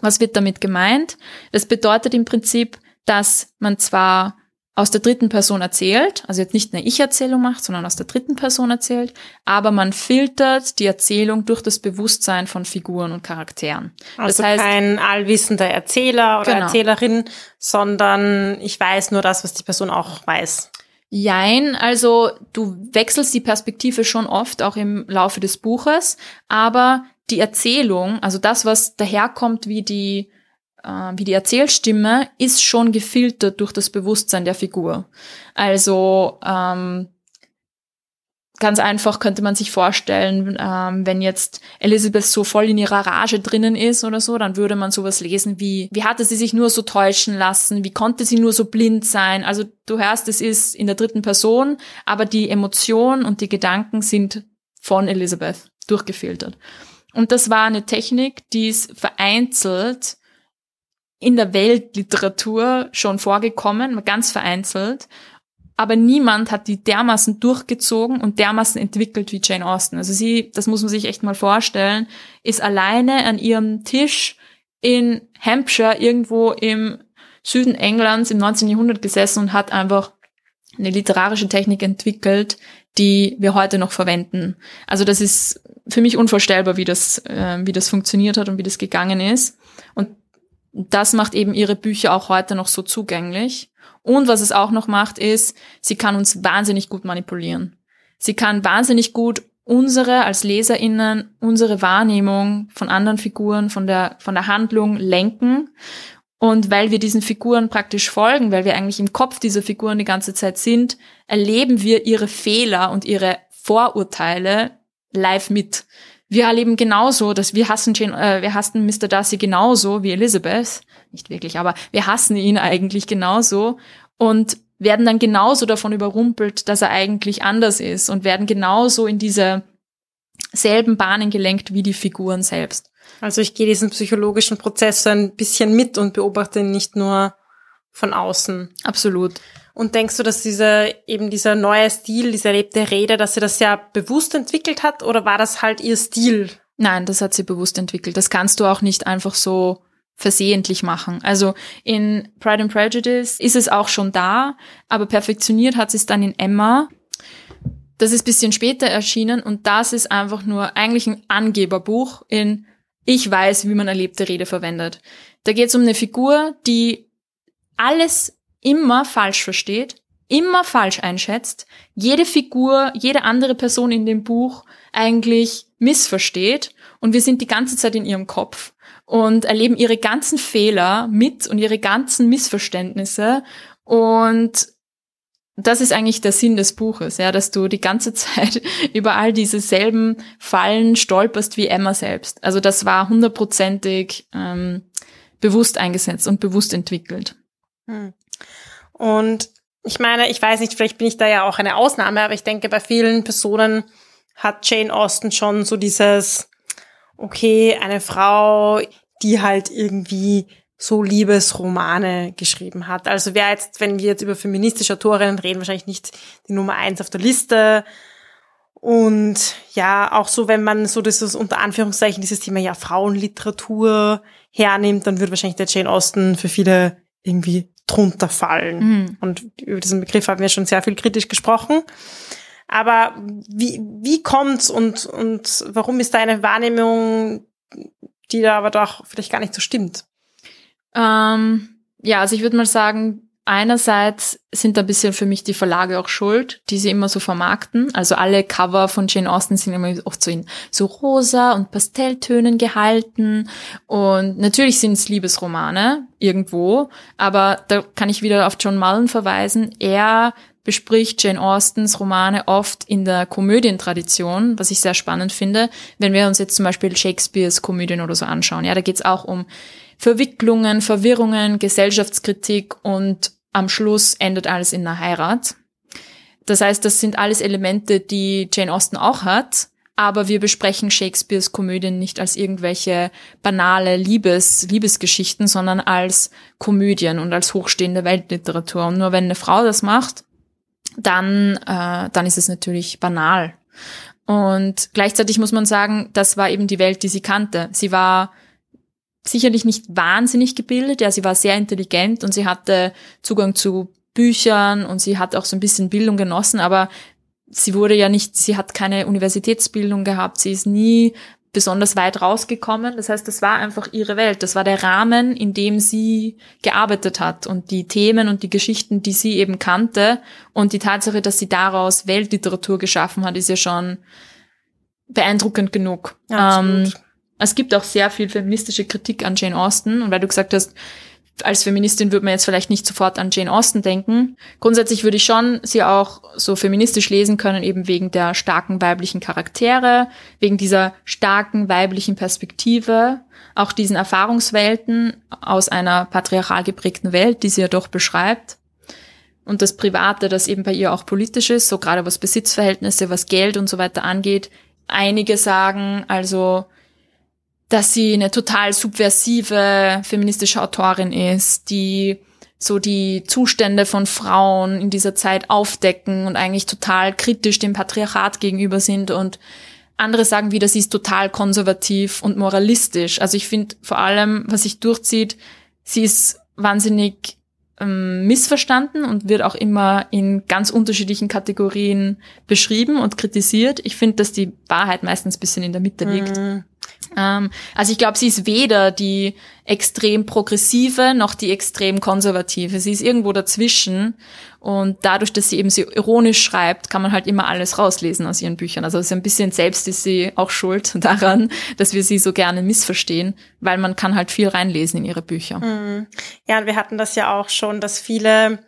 Was wird damit gemeint? Das bedeutet im Prinzip, dass man zwar aus der dritten Person erzählt, also jetzt nicht eine Ich-Erzählung macht, sondern aus der dritten Person erzählt, aber man filtert die Erzählung durch das Bewusstsein von Figuren und Charakteren. Also das heißt, kein allwissender Erzähler oder genau. Erzählerin, sondern ich weiß nur das, was die Person auch weiß. Jein, also du wechselst die Perspektive schon oft, auch im Laufe des Buches, aber die Erzählung, also das, was daherkommt wie die wie die Erzählstimme ist schon gefiltert durch das Bewusstsein der Figur. Also ähm, ganz einfach könnte man sich vorstellen, ähm, wenn jetzt Elizabeth so voll in ihrer Rage drinnen ist oder so, dann würde man sowas lesen wie, wie hatte sie sich nur so täuschen lassen, wie konnte sie nur so blind sein? Also du hörst, es ist in der dritten Person, aber die Emotionen und die Gedanken sind von Elizabeth durchgefiltert. Und das war eine Technik, die es vereinzelt in der Weltliteratur schon vorgekommen, ganz vereinzelt. aber niemand hat die dermaßen durchgezogen und dermaßen entwickelt wie Jane Austen. Also sie, das muss man sich echt mal vorstellen, ist alleine an ihrem Tisch in Hampshire irgendwo im Süden Englands im 19. Jahrhundert gesessen und hat einfach eine literarische Technik entwickelt, die wir heute noch verwenden. Also das ist für mich unvorstellbar, wie das, äh, wie das funktioniert hat und wie das gegangen ist. Und das macht eben ihre Bücher auch heute noch so zugänglich. Und was es auch noch macht, ist, sie kann uns wahnsinnig gut manipulieren. Sie kann wahnsinnig gut unsere als LeserInnen, unsere Wahrnehmung von anderen Figuren, von der, von der Handlung lenken. Und weil wir diesen Figuren praktisch folgen, weil wir eigentlich im Kopf dieser Figuren die ganze Zeit sind, erleben wir ihre Fehler und ihre Vorurteile live mit. Wir erleben genauso, dass wir hassen Jane, äh, wir hassen Mr. Darcy genauso wie Elizabeth. Nicht wirklich, aber wir hassen ihn eigentlich genauso und werden dann genauso davon überrumpelt, dass er eigentlich anders ist und werden genauso in diese selben Bahnen gelenkt wie die Figuren selbst. Also ich gehe diesen psychologischen Prozess so ein bisschen mit und beobachte nicht nur von außen. Absolut. Und denkst du, dass dieser, eben dieser neue Stil, diese erlebte Rede, dass sie das ja bewusst entwickelt hat oder war das halt ihr Stil? Nein, das hat sie bewusst entwickelt. Das kannst du auch nicht einfach so versehentlich machen. Also in Pride and Prejudice ist es auch schon da, aber perfektioniert hat sie es dann in Emma. Das ist bisschen später erschienen und das ist einfach nur eigentlich ein Angeberbuch in Ich weiß, wie man erlebte Rede verwendet. Da geht es um eine Figur, die alles immer falsch versteht, immer falsch einschätzt, jede Figur, jede andere Person in dem Buch eigentlich missversteht und wir sind die ganze Zeit in ihrem Kopf und erleben ihre ganzen Fehler mit und ihre ganzen Missverständnisse und das ist eigentlich der Sinn des Buches, ja, dass du die ganze *laughs* Zeit über all diese selben Fallen stolperst wie Emma selbst. Also das war hundertprozentig ähm, bewusst eingesetzt und bewusst entwickelt. Hm. Und ich meine, ich weiß nicht, vielleicht bin ich da ja auch eine Ausnahme, aber ich denke, bei vielen Personen hat Jane Austen schon so dieses, okay, eine Frau, die halt irgendwie so Liebesromane geschrieben hat. Also wer jetzt, wenn wir jetzt über feministische Autorinnen reden, wahrscheinlich nicht die Nummer eins auf der Liste. Und ja, auch so, wenn man so dieses unter Anführungszeichen dieses Thema ja Frauenliteratur hernimmt, dann wird wahrscheinlich der Jane Austen für viele irgendwie drunter fallen. Mhm. Und über diesen Begriff haben wir schon sehr viel kritisch gesprochen. Aber wie, wie kommt's und, und warum ist da eine Wahrnehmung, die da aber doch vielleicht gar nicht so stimmt? Ähm, ja, also ich würde mal sagen, einerseits sind da ein bisschen für mich die Verlage auch schuld, die sie immer so vermarkten. Also alle Cover von Jane Austen sind immer oft so in so rosa und Pastelltönen gehalten. Und natürlich sind es Liebesromane irgendwo, aber da kann ich wieder auf John Mullen verweisen. Er bespricht Jane Austens Romane oft in der Komödientradition, was ich sehr spannend finde, wenn wir uns jetzt zum Beispiel Shakespeares Komödien oder so anschauen. Ja, da geht's auch um Verwicklungen, Verwirrungen, Gesellschaftskritik und am Schluss endet alles in einer Heirat. Das heißt, das sind alles Elemente, die Jane Austen auch hat, aber wir besprechen Shakespeares Komödien nicht als irgendwelche banale Liebes, Liebesgeschichten, sondern als Komödien und als hochstehende Weltliteratur. Und nur wenn eine Frau das macht, dann, äh, dann ist es natürlich banal. Und gleichzeitig muss man sagen, das war eben die Welt, die sie kannte. Sie war sicherlich nicht wahnsinnig gebildet, ja, sie war sehr intelligent und sie hatte Zugang zu Büchern und sie hat auch so ein bisschen Bildung genossen, aber sie wurde ja nicht, sie hat keine Universitätsbildung gehabt, sie ist nie besonders weit rausgekommen. Das heißt, das war einfach ihre Welt. Das war der Rahmen, in dem sie gearbeitet hat und die Themen und die Geschichten, die sie eben kannte. Und die Tatsache, dass sie daraus Weltliteratur geschaffen hat, ist ja schon beeindruckend genug. Ähm, es gibt auch sehr viel feministische Kritik an Jane Austen. Und weil du gesagt hast, als Feministin würde man jetzt vielleicht nicht sofort an Jane Austen denken. Grundsätzlich würde ich schon sie auch so feministisch lesen können, eben wegen der starken weiblichen Charaktere, wegen dieser starken weiblichen Perspektive, auch diesen Erfahrungswelten aus einer patriarchal geprägten Welt, die sie ja doch beschreibt. Und das Private, das eben bei ihr auch politisch ist, so gerade was Besitzverhältnisse, was Geld und so weiter angeht. Einige sagen also, dass sie eine total subversive feministische Autorin ist, die so die Zustände von Frauen in dieser Zeit aufdecken und eigentlich total kritisch dem Patriarchat gegenüber sind und andere sagen wieder, sie ist total konservativ und moralistisch. Also ich finde vor allem, was sich durchzieht, sie ist wahnsinnig ähm, missverstanden und wird auch immer in ganz unterschiedlichen Kategorien beschrieben und kritisiert. Ich finde, dass die Wahrheit meistens bisschen in der Mitte liegt. Mhm. Ähm, also ich glaube, sie ist weder die extrem progressive noch die extrem konservative. Sie ist irgendwo dazwischen. Und dadurch, dass sie eben so ironisch schreibt, kann man halt immer alles rauslesen aus ihren Büchern. Also so ein bisschen selbst ist sie auch schuld *laughs* daran, dass wir sie so gerne missverstehen, weil man kann halt viel reinlesen in ihre Bücher. Mhm. Ja, und wir hatten das ja auch schon, dass viele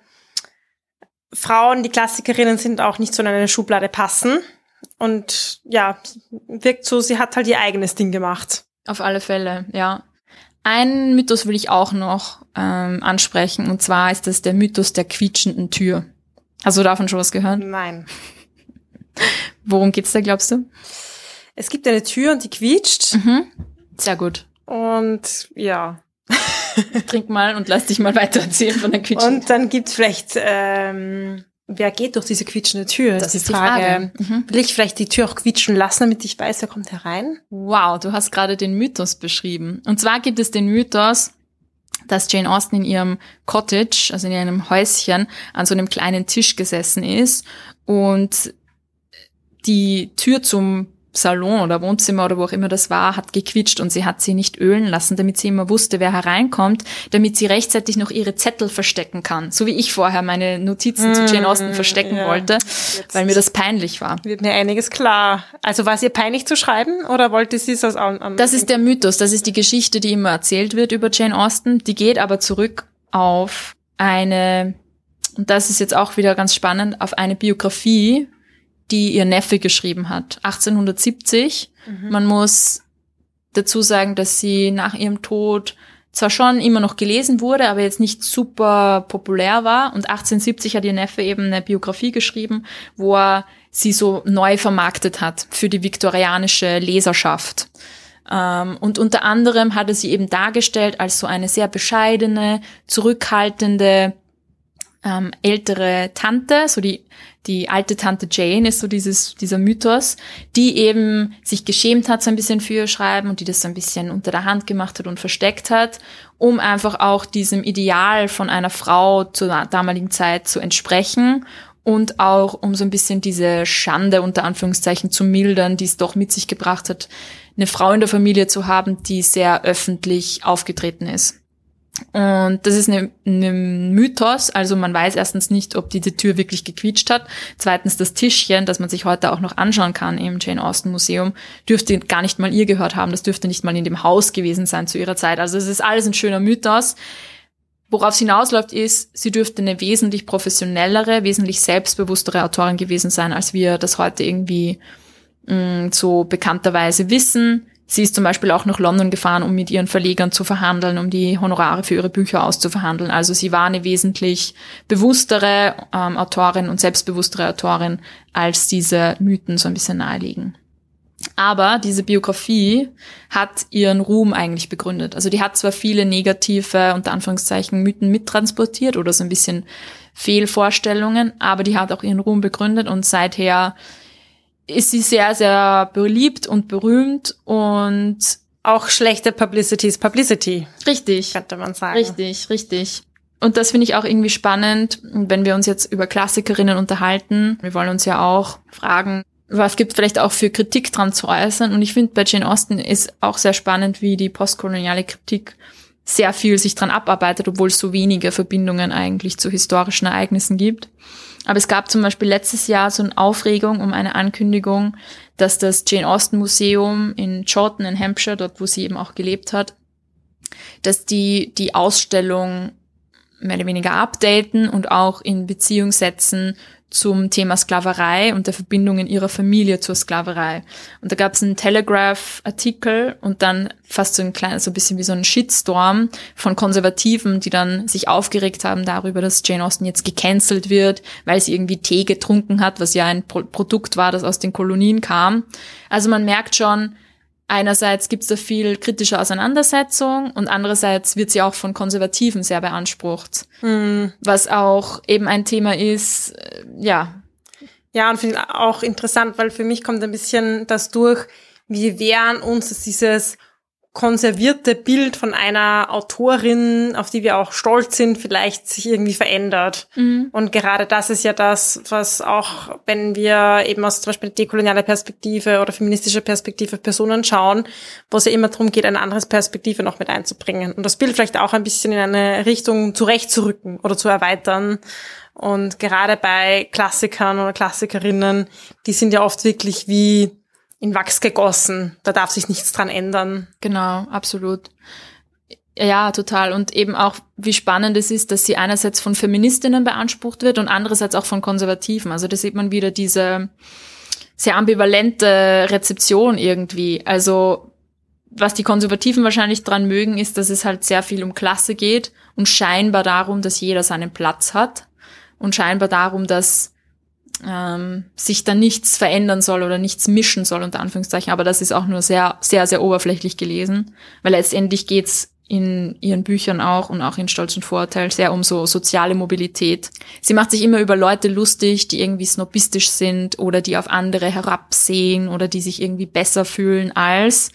Frauen, die Klassikerinnen sind, auch nicht so in eine Schublade passen. Und ja, wirkt so, sie hat halt ihr eigenes Ding gemacht. Auf alle Fälle, ja. Ein Mythos will ich auch noch ähm, ansprechen, und zwar ist das der Mythos der quietschenden Tür. Hast du davon schon was gehört? Nein. *laughs* Worum geht's da, glaubst du? Es gibt eine Tür und die quietscht. Mhm. Sehr gut. Und ja. Trink mal und lass dich mal weiter erzählen von der *laughs* quietschenden Und dann gibt's vielleicht, ähm, wer geht durch diese quietschende Tür? Das ist die Frage. Mhm. Will ich vielleicht die Tür auch quietschen lassen, damit ich weiß, wer kommt herein? Wow, du hast gerade den Mythos beschrieben. Und zwar gibt es den Mythos, dass Jane Austen in ihrem Cottage, also in ihrem Häuschen, an so einem kleinen Tisch gesessen ist und die Tür zum Salon oder Wohnzimmer oder wo auch immer das war, hat gequitscht und sie hat sie nicht ölen lassen, damit sie immer wusste, wer hereinkommt, damit sie rechtzeitig noch ihre Zettel verstecken kann. So wie ich vorher meine Notizen zu Jane Austen verstecken ja. wollte, Jetzt weil mir das peinlich war. wird mir einiges klar. Also war es ihr peinlich zu schreiben oder wollte sie es aus an, Das ist der Mythos, das ist die Geschichte, die immer erzählt wird über Jane Austen. Die geht aber zurück auf eine, und das ist jetzt auch wieder ganz spannend, auf eine Biografie, die ihr Neffe geschrieben hat, 1870. Man muss dazu sagen, dass sie nach ihrem Tod zwar schon immer noch gelesen wurde, aber jetzt nicht super populär war. Und 1870 hat ihr Neffe eben eine Biografie geschrieben, wo er sie so neu vermarktet hat für die viktorianische Leserschaft. Ähm, und unter anderem hat er sie eben dargestellt als so eine sehr bescheidene, zurückhaltende, ähm, ältere Tante, so die, die alte Tante Jane ist so dieses, dieser Mythos, die eben sich geschämt hat so ein bisschen für ihr Schreiben und die das so ein bisschen unter der Hand gemacht hat und versteckt hat, um einfach auch diesem Ideal von einer Frau zur damaligen Zeit zu entsprechen und auch um so ein bisschen diese Schande unter Anführungszeichen zu mildern, die es doch mit sich gebracht hat, eine Frau in der Familie zu haben, die sehr öffentlich aufgetreten ist. Und das ist eine Mythos, also man weiß erstens nicht, ob diese Tür wirklich gequietscht hat. Zweitens das Tischchen, das man sich heute auch noch anschauen kann im Jane Austen Museum, dürfte gar nicht mal ihr gehört haben. Das dürfte nicht mal in dem Haus gewesen sein zu ihrer Zeit. Also es ist alles ein schöner Mythos. Worauf es hinausläuft, ist, sie dürfte eine wesentlich professionellere, wesentlich selbstbewusstere Autorin gewesen sein, als wir das heute irgendwie mh, so bekannterweise wissen. Sie ist zum Beispiel auch nach London gefahren, um mit ihren Verlegern zu verhandeln, um die Honorare für ihre Bücher auszuverhandeln. Also sie war eine wesentlich bewusstere ähm, Autorin und selbstbewusstere Autorin, als diese Mythen so ein bisschen naheliegen. Aber diese Biografie hat ihren Ruhm eigentlich begründet. Also die hat zwar viele negative, unter Anführungszeichen, Mythen mittransportiert oder so ein bisschen Fehlvorstellungen, aber die hat auch ihren Ruhm begründet und seither ist sie sehr, sehr beliebt und berühmt und Auch schlechte Publicity ist Publicity, richtig, könnte man sagen. richtig, richtig. Und das finde ich auch irgendwie spannend, wenn wir uns jetzt über Klassikerinnen unterhalten. Wir wollen uns ja auch fragen, was gibt vielleicht auch für Kritik dran zu äußern. Und ich finde, bei Jane Austen ist auch sehr spannend, wie die postkoloniale Kritik sehr viel sich dran abarbeitet, obwohl es so wenige Verbindungen eigentlich zu historischen Ereignissen gibt. Aber es gab zum Beispiel letztes Jahr so eine Aufregung um eine Ankündigung, dass das Jane Austen Museum in Chawton in Hampshire, dort wo sie eben auch gelebt hat, dass die die Ausstellung mehr oder weniger updaten und auch in Beziehung setzen zum Thema Sklaverei und der Verbindung in ihrer Familie zur Sklaverei. Und da gab es einen Telegraph-Artikel und dann fast so ein kleines, so ein bisschen wie so ein Shitstorm von Konservativen, die dann sich aufgeregt haben darüber, dass Jane Austen jetzt gecancelt wird, weil sie irgendwie Tee getrunken hat, was ja ein Pro Produkt war, das aus den Kolonien kam. Also man merkt schon, einerseits gibt es da viel kritische Auseinandersetzung und andererseits wird sie auch von Konservativen sehr beansprucht. Hm. Was auch eben ein Thema ist, äh, ja. Ja, und finde auch interessant, weil für mich kommt ein bisschen das durch, wir wehren uns dass dieses konservierte Bild von einer Autorin, auf die wir auch stolz sind, vielleicht sich irgendwie verändert. Und gerade das ist ja das, was auch, wenn wir eben aus zum Beispiel dekolonialer Perspektive oder feministischer Perspektive Personen schauen, wo es ja immer darum geht, eine andere Perspektive noch mit einzubringen und das Bild vielleicht auch ein bisschen in eine Richtung zurechtzurücken oder zu erweitern. Und gerade bei Klassikern oder Klassikerinnen, die sind ja oft wirklich wie in Wachs gegossen. Da darf sich nichts dran ändern. Genau, absolut. Ja, total. Und eben auch, wie spannend es ist, dass sie einerseits von Feministinnen beansprucht wird und andererseits auch von Konservativen. Also da sieht man wieder diese sehr ambivalente Rezeption irgendwie. Also was die Konservativen wahrscheinlich dran mögen, ist, dass es halt sehr viel um Klasse geht und scheinbar darum, dass jeder seinen Platz hat und scheinbar darum, dass ähm, sich da nichts verändern soll oder nichts mischen soll, unter Anführungszeichen. Aber das ist auch nur sehr, sehr, sehr oberflächlich gelesen, weil letztendlich geht's in ihren Büchern auch und auch in Stolz und Vorurteil sehr um so soziale Mobilität. Sie macht sich immer über Leute lustig, die irgendwie snobistisch sind oder die auf andere herabsehen oder die sich irgendwie besser fühlen als.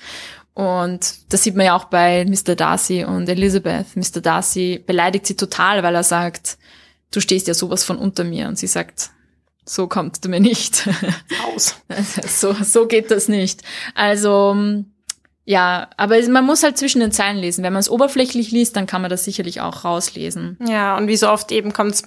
Und das sieht man ja auch bei Mr. Darcy und Elizabeth. Mr. Darcy beleidigt sie total, weil er sagt, du stehst ja sowas von unter mir. Und sie sagt, so kommt du mir nicht. Aus. *laughs* so, so geht das nicht. Also, ja, aber man muss halt zwischen den Zeilen lesen. Wenn man es oberflächlich liest, dann kann man das sicherlich auch rauslesen. Ja, und wie so oft eben kommt es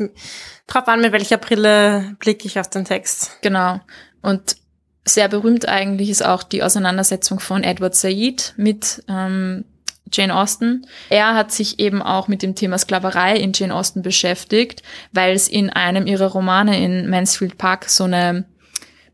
drauf an, mit welcher Brille blicke ich auf den Text. Genau. Und sehr berühmt eigentlich ist auch die Auseinandersetzung von Edward Said mit ähm, Jane Austen. Er hat sich eben auch mit dem Thema Sklaverei in Jane Austen beschäftigt, weil es in einem ihrer Romane in Mansfield Park so eine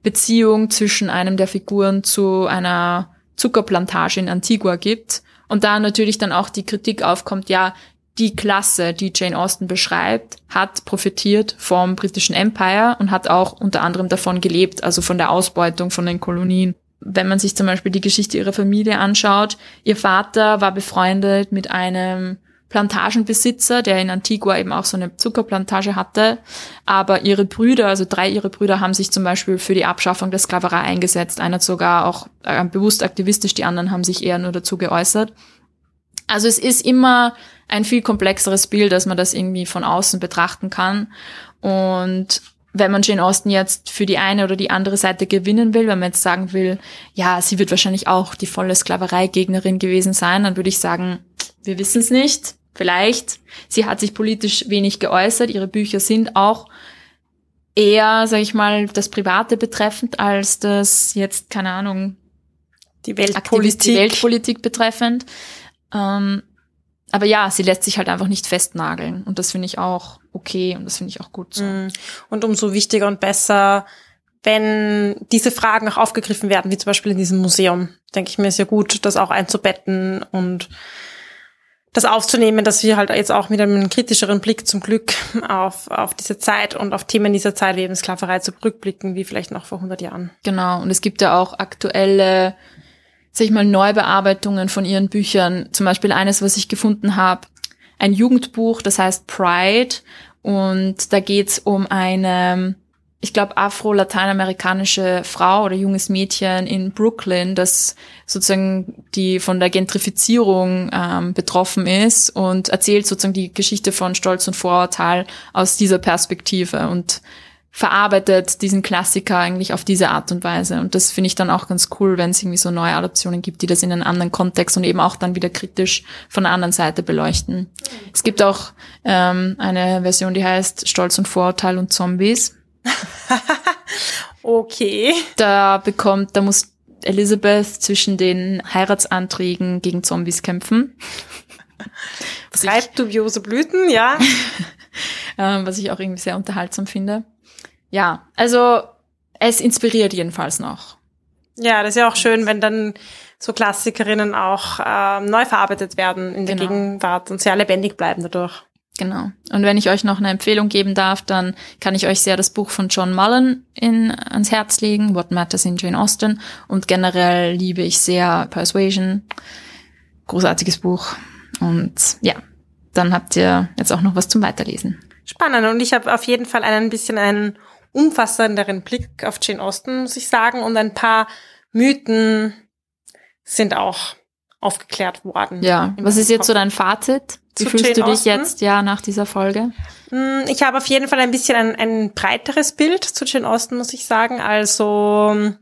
Beziehung zwischen einem der Figuren zu einer Zuckerplantage in Antigua gibt. Und da natürlich dann auch die Kritik aufkommt, ja, die Klasse, die Jane Austen beschreibt, hat profitiert vom britischen Empire und hat auch unter anderem davon gelebt, also von der Ausbeutung von den Kolonien. Wenn man sich zum Beispiel die Geschichte ihrer Familie anschaut, ihr Vater war befreundet mit einem Plantagenbesitzer, der in Antigua eben auch so eine Zuckerplantage hatte. Aber ihre Brüder, also drei ihrer Brüder, haben sich zum Beispiel für die Abschaffung der Sklaverei eingesetzt. Einer sogar auch äh, bewusst aktivistisch, die anderen haben sich eher nur dazu geäußert. Also es ist immer ein viel komplexeres Bild, dass man das irgendwie von außen betrachten kann. Und wenn man Jane Austen jetzt für die eine oder die andere Seite gewinnen will, wenn man jetzt sagen will, ja, sie wird wahrscheinlich auch die volle Sklaverei-Gegnerin gewesen sein, dann würde ich sagen, wir wissen es nicht. Vielleicht. Sie hat sich politisch wenig geäußert. Ihre Bücher sind auch eher, sag ich mal, das Private betreffend als das jetzt, keine Ahnung, Die Weltpolitik. die Weltpolitik betreffend. Ähm, aber ja, sie lässt sich halt einfach nicht festnageln. Und das finde ich auch okay und das finde ich auch gut so. Mm. Und umso wichtiger und besser, wenn diese Fragen auch aufgegriffen werden, wie zum Beispiel in diesem Museum, denke ich mir, ist ja gut, das auch einzubetten und das aufzunehmen, dass wir halt jetzt auch mit einem kritischeren Blick zum Glück auf, auf diese Zeit und auf Themen dieser Zeit wie eben Sklaverei zurückblicken, wie vielleicht noch vor 100 Jahren. Genau. Und es gibt ja auch aktuelle, sag ich mal, Neubearbeitungen von ihren Büchern. Zum Beispiel eines, was ich gefunden habe, ein Jugendbuch, das heißt Pride. Und da geht's um eine, ich glaube, afro-lateinamerikanische Frau oder junges Mädchen in Brooklyn, das sozusagen die von der Gentrifizierung ähm, betroffen ist und erzählt sozusagen die Geschichte von Stolz und Vorurteil aus dieser Perspektive und verarbeitet diesen Klassiker eigentlich auf diese Art und Weise. Und das finde ich dann auch ganz cool, wenn es irgendwie so neue Adaptionen gibt, die das in einen anderen Kontext und eben auch dann wieder kritisch von der anderen Seite beleuchten. Es gibt auch ähm, eine Version, die heißt Stolz und Vorurteil und Zombies. *laughs* Okay. Da bekommt, da muss Elizabeth zwischen den Heiratsanträgen gegen Zombies kämpfen. Treibt dubiose Blüten, ja. *laughs* ähm, was ich auch irgendwie sehr unterhaltsam finde. Ja, also es inspiriert jedenfalls noch. Ja, das ist ja auch schön, wenn dann so Klassikerinnen auch ähm, neu verarbeitet werden in der Genau. Gegenwart und sehr lebendig bleiben dadurch. Genau. Und wenn ich euch noch eine Empfehlung geben darf, dann kann ich euch sehr das Buch von John Mullen in, ans Herz legen, What Matters in Jane Austen. Und generell liebe ich sehr Persuasion. Großartiges Buch. Und ja, dann habt ihr jetzt auch noch was zum Weiterlesen. Spannend. Und ich habe auf jeden Fall einen bisschen einen umfassenderen Blick auf Jane Austen, muss ich sagen. Und ein paar Mythen sind auch aufgeklärt worden. Ja, was ist jetzt so dein Fazit? Wie fühlst Jane du dich Austen? jetzt, ja, nach dieser Folge? Mm, Ich habe auf jeden Fall ein bisschen ein, ein breiteres Bild zu Jane Austen, muss ich sagen. Also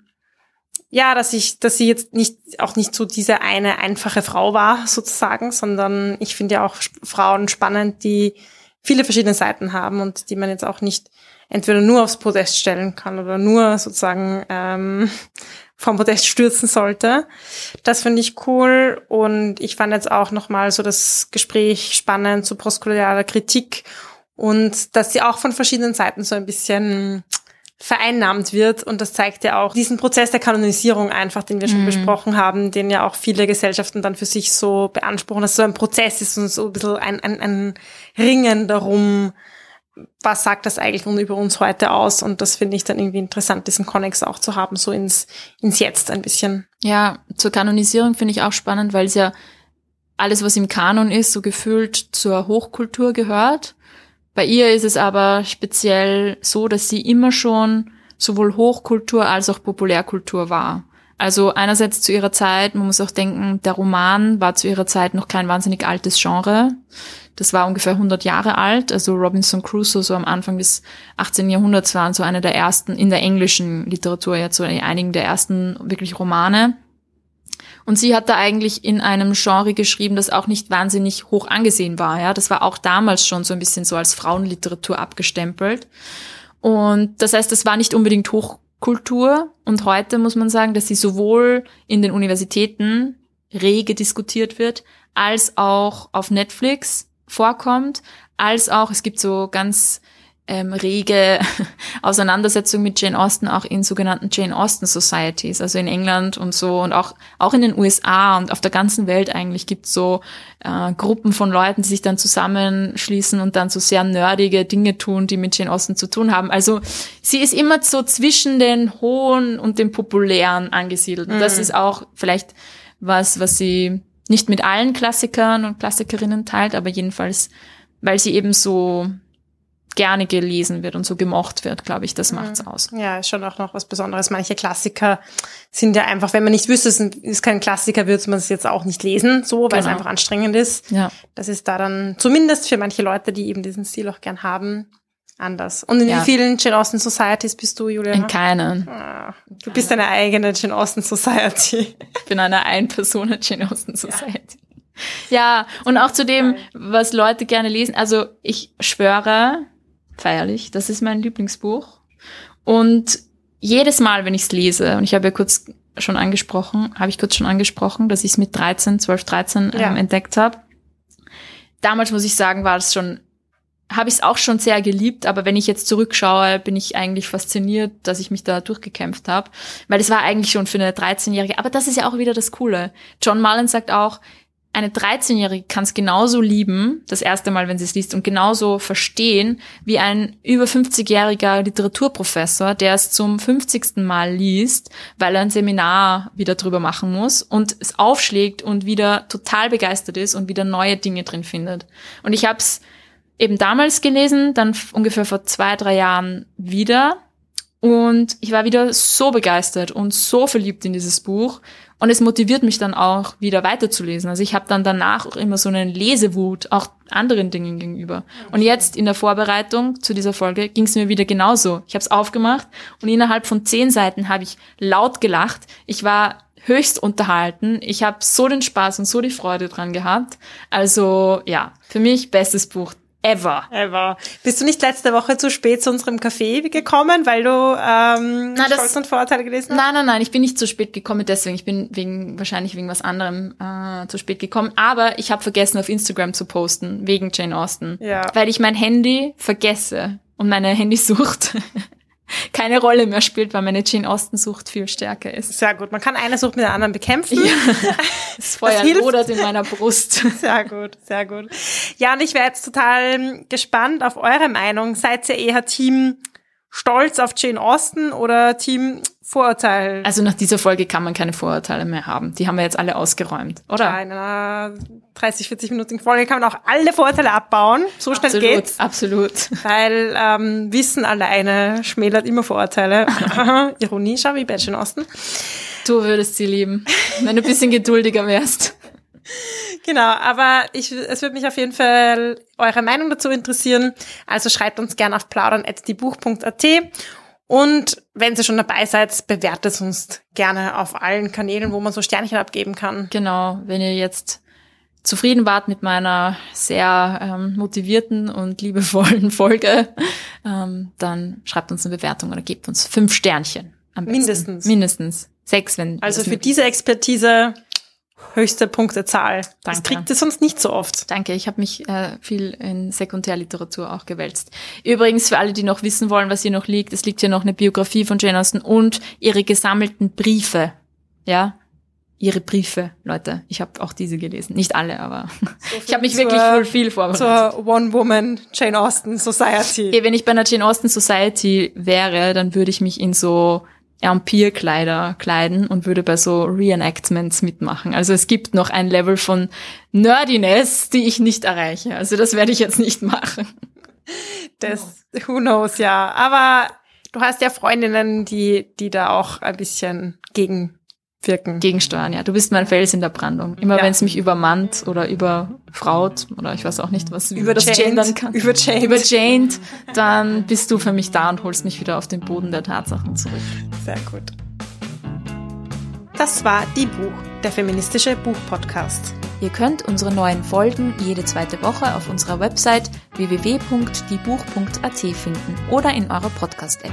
ja, dass ich, dass sie jetzt nicht auch nicht so diese eine einfache Frau war sozusagen, sondern ich finde ja auch Frauen spannend, die viele verschiedene Seiten haben und die man jetzt auch nicht entweder nur aufs Podest stellen kann oder nur sozusagen ähm, vom Podest stürzen sollte. Das finde ich cool. Und ich fand jetzt auch nochmal so das Gespräch spannend zu postkolonialer Kritik und dass sie auch von verschiedenen Seiten so ein bisschen vereinnahmt wird. Und das zeigt ja auch diesen Prozess der Kanonisierung einfach, den wir schon besprochen haben, den ja auch viele Gesellschaften dann für sich so beanspruchen, dass so ein Prozess ist und so ein bisschen ein, ein, ein Ringen darum, was sagt das eigentlich über uns heute aus und das finde ich dann irgendwie interessant, diesen Konnex auch zu haben, so ins, ins Jetzt ein bisschen. Ja, zur Kanonisierung finde ich auch spannend, weil es ja alles, was im Kanon ist, so gefühlt zur Hochkultur gehört. Bei ihr ist es aber speziell so, dass sie immer schon sowohl Hochkultur als auch Populärkultur war. Also einerseits zu ihrer Zeit, man muss auch denken, der Roman war zu ihrer Zeit noch kein wahnsinnig altes Genre. Das war ungefähr 100 Jahre alt. Also Robinson Crusoe so am Anfang des 18. Jahrhunderts waren so eine der ersten, in der englischen Literatur jetzt so einigen der ersten wirklich Romane. Und sie hat da eigentlich in einem Genre geschrieben, das auch nicht wahnsinnig hoch angesehen war. Ja, das war auch damals schon so ein bisschen so als Frauenliteratur abgestempelt. Und das heißt, das war nicht unbedingt Hochkultur. Und heute muss man sagen, dass sie sowohl in den Universitäten rege diskutiert wird, als auch auf Netflix vorkommt, als auch, es gibt so ganz ähm, rege *laughs* Auseinandersetzung mit Jane Austen auch in sogenannten Jane Austen Societies, also in England und so und auch auch in den USA und auf der ganzen Welt eigentlich gibt's so äh, Gruppen von Leuten, die sich dann zusammenschließen und dann so sehr nerdige Dinge tun, die mit Jane Austen zu tun haben. Also sie ist immer so zwischen den hohen und den populären angesiedelt. Und das ist auch vielleicht was, was sie nicht mit allen Klassikern und Klassikerinnen teilt, aber jedenfalls, weil sie eben so gerne gelesen wird und so gemocht wird, glaube ich, das macht's aus. Ja, ist schon auch noch was Besonderes. Manche Klassiker sind ja einfach, wenn man nicht wüsste, es ist kein Klassiker, würde man es jetzt auch nicht lesen, so, weil es Genau. einfach anstrengend ist. Ja. Das ist da dann zumindest für manche Leute, die eben diesen Stil auch gern haben, anders. Und in Ja. wie vielen Jane Austen Societies bist du, Julia? In keinen. Ah, Du bist eine eigene Jane Austen Society. Ich bin eine Ein-Person Jane Austen Society. Ja, und auch zu dem, was Leute gerne lesen. Also ich schwöre, feierlich, das ist mein Lieblingsbuch. Und jedes Mal, wenn ich es lese, und ich habe ja kurz schon angesprochen, habe ich kurz schon angesprochen, dass ich es mit 13, 12, 13 ähm, Ja. entdeckt habe. Damals muss ich sagen, war es schon, habe ich es auch schon sehr geliebt, aber wenn ich jetzt zurückschaue, bin ich eigentlich fasziniert, dass ich mich da durchgekämpft habe, weil es war eigentlich schon für eine 13-Jährige, aber das ist ja auch wieder das Coole. John Mullen sagt auch, eine 13-Jährige kann es genauso lieben, das erste Mal, wenn sie es liest, und genauso verstehen, wie ein über 50-jähriger Literaturprofessor, der es zum 50. Mal liest, weil er ein Seminar wieder drüber machen muss und es aufschlägt und wieder total begeistert ist und wieder neue Dinge drin findet. Und ich habe es eben damals gelesen, dann ungefähr vor zwei, drei Jahren wieder. Und ich war wieder so begeistert und so verliebt in dieses Buch. Und es motiviert mich dann auch, wieder weiterzulesen. Also ich habe dann danach auch immer so einen Lesewut, auch anderen Dingen gegenüber. Und jetzt in der Vorbereitung zu dieser Folge ging es mir wieder genauso. Ich habe es aufgemacht und innerhalb von zehn Seiten habe ich laut gelacht. Ich war höchst unterhalten. Ich habe so den Spaß und so die Freude dran gehabt. Also ja, für mich bestes Buch ever. Ever. Bist du nicht letzte Woche zu spät zu unserem Café gekommen, weil du ähm, Na, das- Stolz und Vorurteile gelesen hast? Nein, nein, nein, ich bin nicht zu spät gekommen, deswegen. Ich bin wegen, wahrscheinlich wegen was anderem äh, zu spät gekommen. Aber ich habe vergessen, auf Instagram zu posten, wegen Jane Austen. Ja. Weil ich mein Handy vergesse und meine Handysucht *laughs* keine Rolle mehr spielt, weil meine Jane Austen Sucht viel stärker ist. Sehr gut. Man kann eine Sucht mit der anderen bekämpfen. *laughs* Das Feuer hilft. lodert in meiner Brust. Sehr gut, sehr gut. Ja, und ich wäre jetzt total gespannt auf eure Meinung. Seid ihr eher Team Stolz auf Jane Austen oder Team Vorurteil? Also nach dieser Folge kann man keine Vorurteile mehr haben. Die haben wir jetzt alle ausgeräumt, oder? Ja, in einer 30, 40 Minuten Folge kann man auch alle Vorurteile abbauen. So schnell absolut, geht's. absolut. Weil ähm, Wissen alleine schmälert immer Vorurteile. *laughs* Ironie, schau wie bei Jane Austen. Du würdest sie lieben, wenn du ein bisschen geduldiger wärst. Genau, aber ich, es würde mich auf jeden Fall eure Meinung dazu interessieren. Also schreibt uns gerne auf plaudern.diebuch.at und wenn ihr schon dabei seid, bewertet uns gerne auf allen Kanälen, wo man so Sternchen abgeben kann. Genau, wenn ihr jetzt zufrieden wart mit meiner sehr ähm, motivierten und liebevollen *laughs* Folge, ähm, dann schreibt uns eine Bewertung oder gebt uns fünf Sternchen. Am besten. Mindestens. Mindestens. Sechs, wenn. Also das für diese höchste höchste Punktezahl. Das Danke. kriegt ihr sonst nicht so oft. Danke, ich habe mich äh, viel in Sekundärliteratur auch gewälzt. Übrigens, für alle, die noch wissen wollen, was hier noch liegt, es liegt hier noch eine Biografie von Jane Austen und ihre gesammelten Briefe. Ja, ihre Briefe, Leute. Ich habe auch diese gelesen. Nicht alle, aber *laughs* ich habe mich zur- wirklich voll viel vorbereitet. Zur One-Woman Jane Austen Society. *laughs* Eh, Wenn ich bei einer Jane Austen Society wäre, dann würde ich mich in so Empire-Kleider kleiden und würde bei so Reenactments mitmachen. Also es gibt noch ein Level von Nerdiness, die ich nicht erreiche. Also das werde ich jetzt nicht machen. Das, who knows, ja. Aber du hast ja Freundinnen, die, die da auch ein bisschen gegenwirken. Gegensteuern, ja. Du bist mein Fels in der Brandung. Immer Ja. wenn es mich übermannt oder überfraut oder ich weiß auch nicht, was das Überchained. gendern kann. Überchained. Überchained, dann bist du für mich da und holst mich wieder auf den Boden der Tatsachen zurück. Sehr gut. Das war Die Buch, der feministische Buchpodcast. Ihr könnt unsere neuen Folgen jede zweite Woche auf unserer Website www.diebuch.at finden oder in eurer Podcast-App.